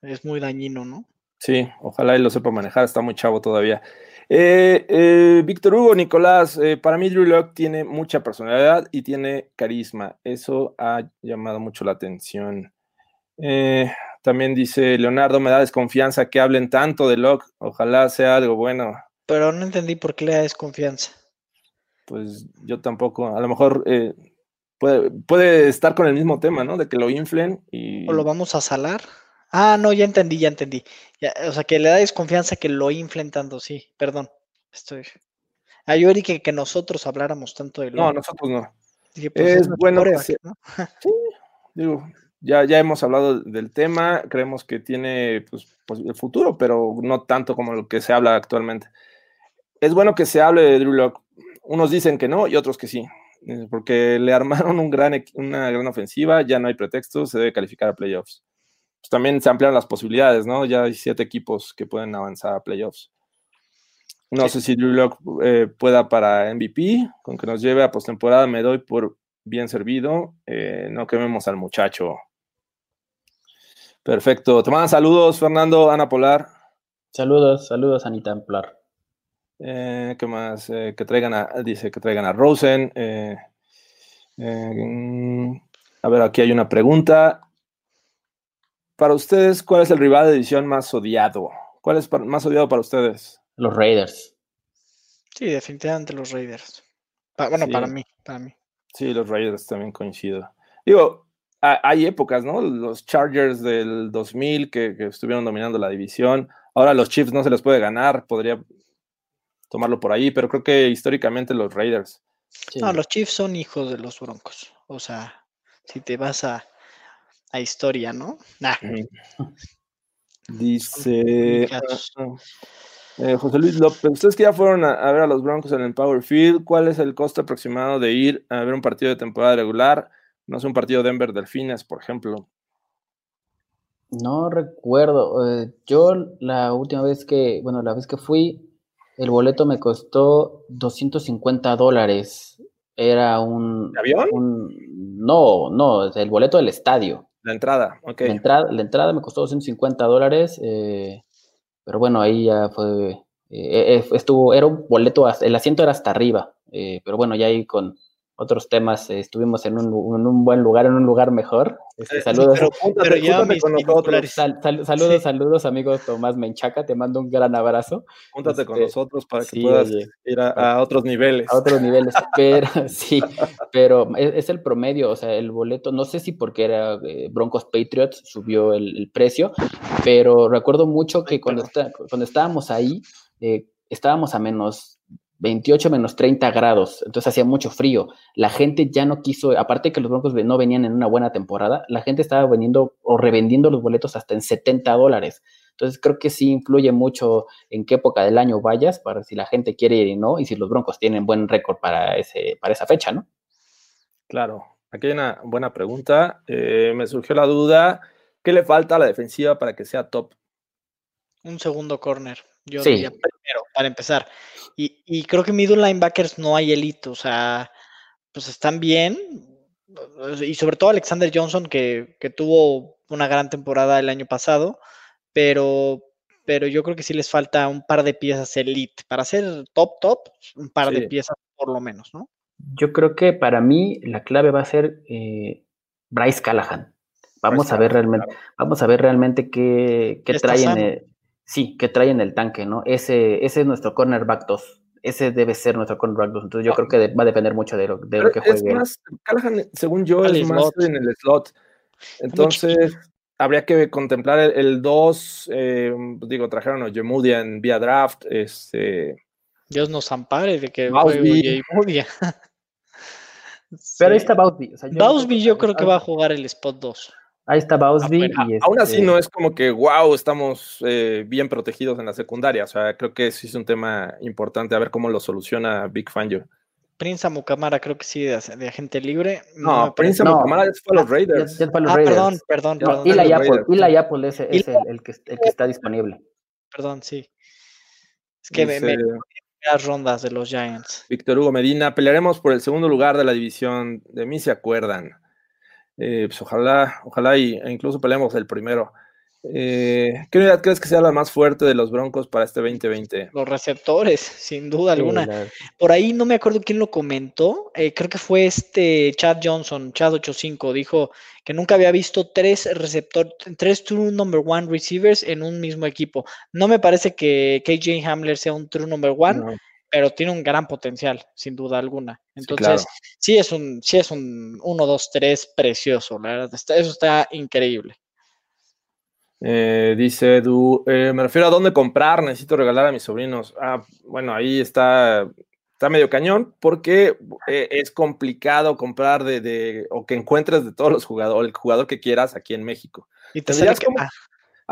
es muy dañino, ¿no? Sí, ojalá él lo sepa manejar, está muy chavo todavía. Eh, eh, Víctor Hugo Nicolás, eh, para mí Drew Locke tiene mucha personalidad y tiene carisma. Eso ha llamado mucho la atención. También dice Leonardo, me da desconfianza que hablen tanto de Locke. Ojalá sea algo bueno. Pero no entendí por qué le da desconfianza. Pues yo tampoco. A lo mejor puede, puede, estar con el mismo tema, ¿no? De que lo inflen y... ¿O lo vamos a salar? Ah, no, ya entendí, ya entendí. Ya, o sea, que le da desconfianza que lo inflen tanto, sí, perdón. Estoy... Ah, yo que, que nosotros habláramos tanto de lo... No, nosotros no. Dije, pues, es, es bueno que. ¿no? sí, digo, ya, ya hemos hablado del tema, creemos que tiene pues, pues, el futuro, pero no tanto como lo que se habla actualmente. Es bueno que se hable de Drew Locke. Unos dicen que no y otros que sí porque le armaron un gran, una gran ofensiva, ya no hay pretexto, se debe calificar a playoffs. Pues también se ampliaron las posibilidades, ¿no? Ya hay siete equipos que pueden avanzar a playoffs. No sí. sé si Drew Locke eh, pueda para MVP, con que nos lleve a postemporada me doy por bien servido. Eh, no quememos al muchacho. Perfecto. Te mandan saludos, Fernando, Ana Polar. Saludos, saludos, Anita Polar. Eh, ¿Qué más? Eh, que traigan a, dice que traigan a Rosen. Eh, a ver, aquí hay una pregunta. Para ustedes, ¿cuál es el rival de división más odiado? ¿Cuál es más odiado para ustedes? Los Raiders. Sí, definitivamente los Raiders. Pa bueno, sí. para mí, para mí. Sí, los Raiders también coincido. Digo, hay épocas, ¿no? Los Chargers del 2000 que, que estuvieron dominando la división. Ahora los Chiefs no se les puede ganar. Podría tomarlo por ahí, pero creo que históricamente los Raiders. Sí. No, los Chiefs son hijos de los Broncos. O sea, si te vas a, a historia, ¿no? Nah. Dice eh, José Luis López, ustedes que ya fueron a, a, ver a los Broncos en el Power Field, ¿cuál es el costo aproximado de ir a ver un partido de temporada regular? No es un partido Denver Delfines, por ejemplo. No recuerdo. Eh, yo la última vez que, bueno, la vez que fui, el boleto me costó 250 dólares. Era un. ¿Avión? Un, no, no, el boleto del estadio. La entrada, ok. La entrada, la entrada me costó 250 dólares, eh, pero bueno, ahí ya fue. Eh, estuvo, era un boleto, el asiento era hasta arriba, eh, pero bueno, ya ahí con, otros temas, eh, estuvimos en un, en un, buen lugar, en un lugar mejor. Este, saludos, pero, júntate, pero ya júntate con nosotros. Sal, sal, saludos, sí. saludos, amigos Tomás Menchaca, te mando un gran abrazo. Júntate este, con nosotros para que sí, puedas oye, ir a, a, otros niveles. A otros niveles, pero sí, pero es, es, el promedio, o sea, el boleto, no sé si porque era eh, Broncos Patriots subió el, el, precio, pero recuerdo mucho que cuando, está, cuando estábamos ahí, eh, estábamos a menos 28 menos 30 grados, entonces hacía mucho frío. La gente ya no quiso, aparte de que los Broncos no venían en una buena temporada, la gente estaba vendiendo o revendiendo los boletos hasta en 70 dólares. Entonces creo que sí influye mucho en qué época del año vayas, para si la gente quiere ir y no, y si los Broncos tienen buen récord para, ese, para esa fecha, ¿no? Claro, aquí hay una buena pregunta. Eh, me surgió la duda, ¿qué le falta a la defensiva para que sea top? Un segundo corner, yo Sí. diría primero, para empezar. Y, y creo que middle linebackers no hay elite, o sea, pues están bien. Y sobre todo Alexander Johnson, que, que tuvo una gran temporada el año pasado, pero, pero yo creo que sí les falta un par de piezas elite. Para ser top, top, un par de piezas por lo menos, ¿no? Yo creo que para mí la clave va a ser eh, Bryce Callahan. Vamos Bryce a ver Callahan, realmente, vamos a ver realmente qué, qué Ya sí, qué trae en el tanque, ¿no? Ese, ese es nuestro cornerback 2. Ese debe ser nuestro cornerback 2. Entonces yo Ah. creo que de- va a depender mucho de lo, de lo que es juegue. él. más, Callahan, según yo, Al es más slot. en el slot. Entonces, habría que contemplar el 2. digo, trajeron a Yemudia en vía draft. Este, Dios nos ampare de que juegue Ojay Mudia. Pero ahí Sí. está Bausby. o sea, yo Bausby yo creo que va a jugar el spot 2. Ahí está Bausby. Afuera. y aún así, este, no es como que, wow, estamos eh, bien protegidos en la secundaria. O sea, creo que sí es un tema importante a ver cómo lo soluciona Big Fangio. Prince Amukamara creo que sí de, de agente libre. No, me Prince No. Amukamara es para los ya- Raiders. ya es para los Ah, Raiders. perdón, perdón, No, perdón. Eli los Apple, es, el, el que, el que está disponible. Perdón, sí. Es que me, Dice me las rondas de los Giants. Víctor Hugo Medina, pelearemos por el segundo lugar de la división. De mí se acuerdan. Eh, pues ojalá, ojalá y, e incluso peleemos el primero. Eh, ¿Qué unidad crees que sea la más fuerte de los Broncos para este 2020? Los receptores, sin duda alguna. Por ahí no me acuerdo quién lo comentó. eh, creo que fue este Chad Johnson, Chad85, dijo que nunca había visto tres receptores, tres true number one receivers en un mismo equipo. No me parece que KJ Hamler sea un true number one, No, pero tiene un gran potencial, sin duda alguna. Entonces, claro. sí es un, sí es un 1, 2, 3 precioso, la verdad. está- eso está increíble. Eh, dice Edu, eh, me refiero a dónde comprar, necesito regalar a mis sobrinos. Ah, bueno, ahí está, está medio cañón porque eh, es complicado comprar de, de- o que encuentres de todos los jugadores, el jugador que quieras aquí en México. Y te Tendrías sale como- ah,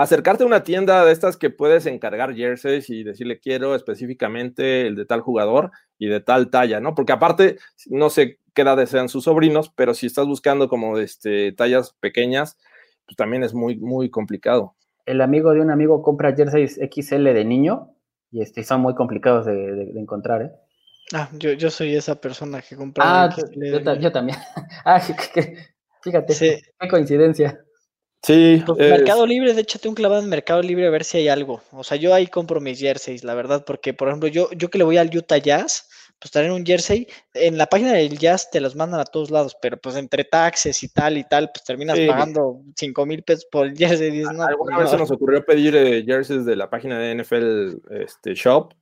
acercarte a una tienda de estas que puedes encargar jerseys y decirle quiero específicamente el de tal jugador y de tal talla, ¿no? Porque aparte, no sé qué edad sean sus sobrinos, pero si estás buscando como este, tallas pequeñas, pues también es muy, muy complicado. El amigo de un amigo compra jerseys XL de niño y este, son muy complicados de, de- de encontrar, ¿eh? ah, yo, yo soy esa persona que compra. Ah, XL yo, yo también. Ah, que- que- fíjate, Sí. qué coincidencia. Sí, Pues es- Mercado Libre, de tengo un clavado en Mercado Libre a ver si hay algo. O sea, yo ahí compro mis jerseys, la verdad, porque, por ejemplo, yo, yo que le voy al Utah Jazz, pues traer un jersey, en la página del Jazz te los mandan a todos lados, pero pues entre taxes y tal y tal, pues terminas Sí. pagando 5 mil pesos por el jersey. dices, no, alguna pues, vez se no. nos ocurrió pedir eh, jerseys de la página de NFL este, Shop,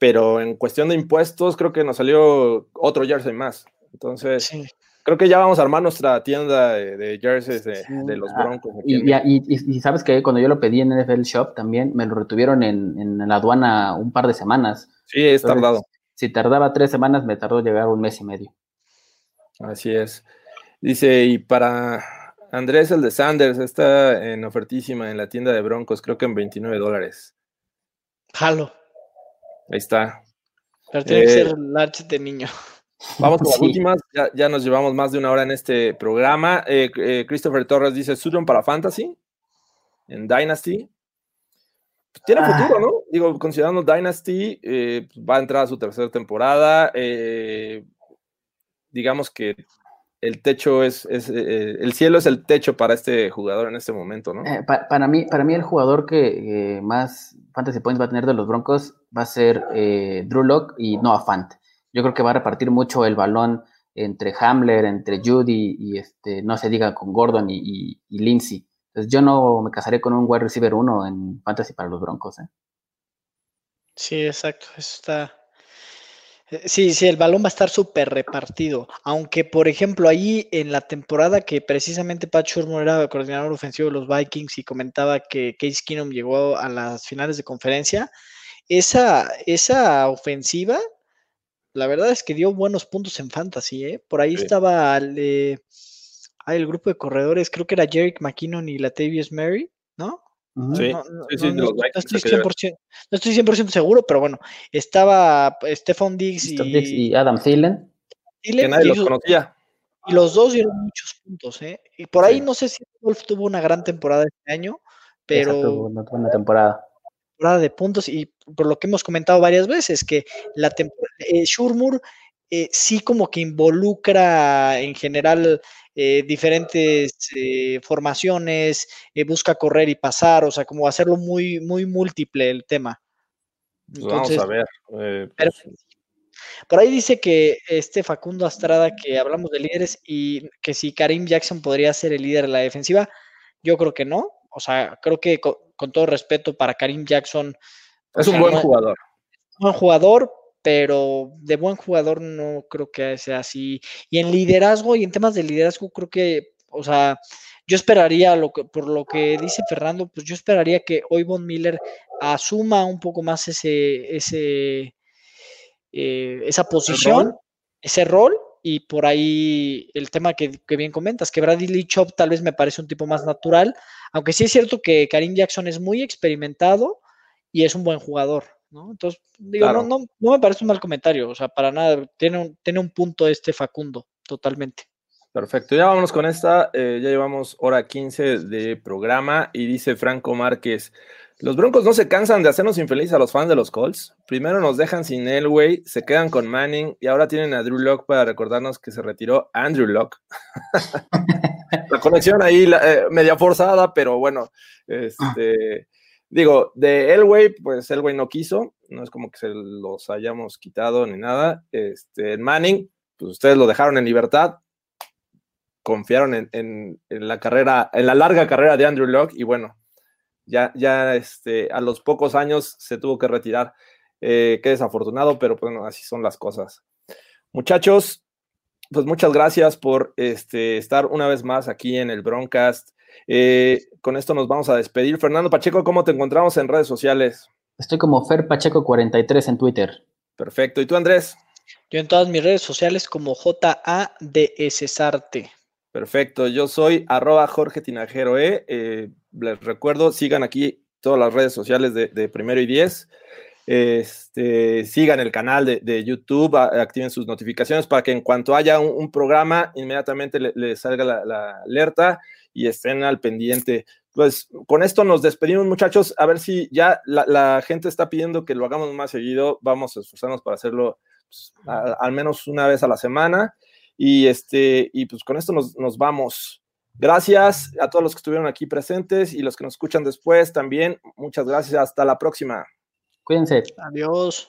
pero en cuestión de impuestos creo que nos salió otro jersey más. Entonces, Sí. Creo que ya vamos a armar nuestra tienda de, de jerseys de, de los Ah, Broncos. Y, y- y- y sabes que cuando yo lo pedí en NFL Shop también me lo retuvieron en, en la aduana un par de semanas. Sí, es Entonces, tardado. Si tardaba tres semanas, me tardó llegar un mes y medio. Así es. Dice, y para Andrés, el de Sanders, está en ofertísima en la tienda de Broncos, creo que en 29 dólares. Jalo. Ahí está. Pero tiene que Eh, ser large de niño. Vamos con las Sí. últimas. Ya, ya nos llevamos más de una hora en este programa. Eh, eh, Christopher Torres dice: Sutton para Fantasy en Dynasty. Tiene Ah. futuro, ¿no? Digo, considerando Dynasty, eh, pues va a entrar a su tercera temporada. digamos que el techo es, es, el cielo es el techo para este jugador en este momento, ¿no? Pa- para, mí, para mí el jugador que más fantasy points va a tener de los Broncos va a ser Drew Lock y Noah Fant. Yo creo que va a repartir mucho el balón entre Hamler, entre Judy y este, no se diga con Gordon y, y, y Lindsey. Entonces yo no me casaré con un wide receiver uno en fantasy para los Broncos. ¿eh? Sí, exacto. Eso está. eh, Sí, sí, el balón va a estar súper repartido. Aunque, por ejemplo, ahí en la temporada que precisamente Pat Shurmur era coordinador ofensivo de los Vikings y comentaba que Case Keenum llegó a las finales de conferencia, esa, esa ofensiva la verdad es que dio buenos puntos en fantasy, ¿eh? Por ahí Sí. estaba el, eh, el grupo de corredores, creo que era Jerick McKinnon y Latavius Mary, ¿no? Sí, No, estoy hay que ver. 100%, no estoy 100% seguro, pero bueno, estaba eh, Stephon Diggs Diggs y Adam Thielen. Thielen, Que nadie y los conocía. y los dos dieron muchos puntos, ¿eh? Y por ahí Sí. no sé si Wolf tuvo una gran temporada este año, pero Exacto, buena, buena temporada. temporada de puntos y por lo que hemos comentado varias veces, que la temporada, Shurmur eh, sí como que involucra en general eh, diferentes eh, formaciones, eh, busca correr y pasar, o sea, como hacerlo muy, muy múltiple el tema. Pues vamos a ver. eh, pero pues, por ahí dice que este Facundo Astrada, que hablamos de líderes y que si Karim Jackson podría ser el líder de la defensiva, yo creo que no. O sea, creo que con, con todo respeto para Karim Jackson. Es un sea, buen jugador. buen jugador, pero de buen jugador no creo que sea así. Y en liderazgo y en temas de liderazgo creo que, o sea, yo esperaría, lo que, por lo que dice Fernando, pues yo esperaría que hoy Von Miller asuma un poco más ese, ese, eh, esa posición, rol. ese rol. Y por ahí el tema que, que bien comentas, que Bradley Chop tal vez me parece un tipo más natural, aunque sí es cierto que Karim Jackson es muy experimentado y es un buen jugador, ¿no? Entonces, digo, Claro. no, no, no me parece un mal comentario, o sea, para nada, tiene un, tiene un punto este Facundo, totalmente. Perfecto, ya vámonos con esta. eh, ya llevamos hora 15 de programa y dice Franco Márquez. Los Broncos no se cansan de hacernos infelices a los fans de los Colts. Primero nos dejan sin Elway, se quedan con Manning y ahora tienen a Drew Locke para recordarnos que se retiró Andrew Locke. la conexión ahí la- eh, media forzada, pero bueno, este, digo, de Elway, pues Elway no quiso, no es como que se los hayamos quitado ni nada. Este, Manning, pues ustedes lo dejaron en libertad, confiaron en, la carrera, en la larga carrera de Andrew Locke y bueno, ya, ya este, a los pocos años se tuvo que retirar. Eh, qué desafortunado, pero bueno, así son las cosas. Muchachos, pues muchas gracias por este, estar una vez más aquí en el Broncast. Eh, con esto nos vamos a despedir. Fernando Pacheco, ¿cómo te encontramos en redes sociales? Estoy como Fer Pacheco 43 en Twitter. Perfecto. ¿Y tú, Andrés? Yo en todas mis redes sociales como JADS Sarte. Perfecto, yo soy arroba Jorge Tinajero E. Eh, les recuerdo, sigan aquí todas las redes sociales de, de Primero y Diez. Este, sigan el canal de, de YouTube, a- activen sus notificaciones para que en cuanto haya un, un programa, inmediatamente le- les salga la, la alerta y estén al pendiente. Pues con esto nos despedimos, muchachos. A ver si ya la, la gente está pidiendo que lo hagamos más seguido. Vamos a esforzarnos para hacerlo pues, a- al menos una vez a la semana. Y este, y pues con esto nos, nos vamos. Gracias a todos los que estuvieron aquí presentes y los que nos escuchan después también. Muchas gracias. Hasta la próxima. Cuídense. Adiós.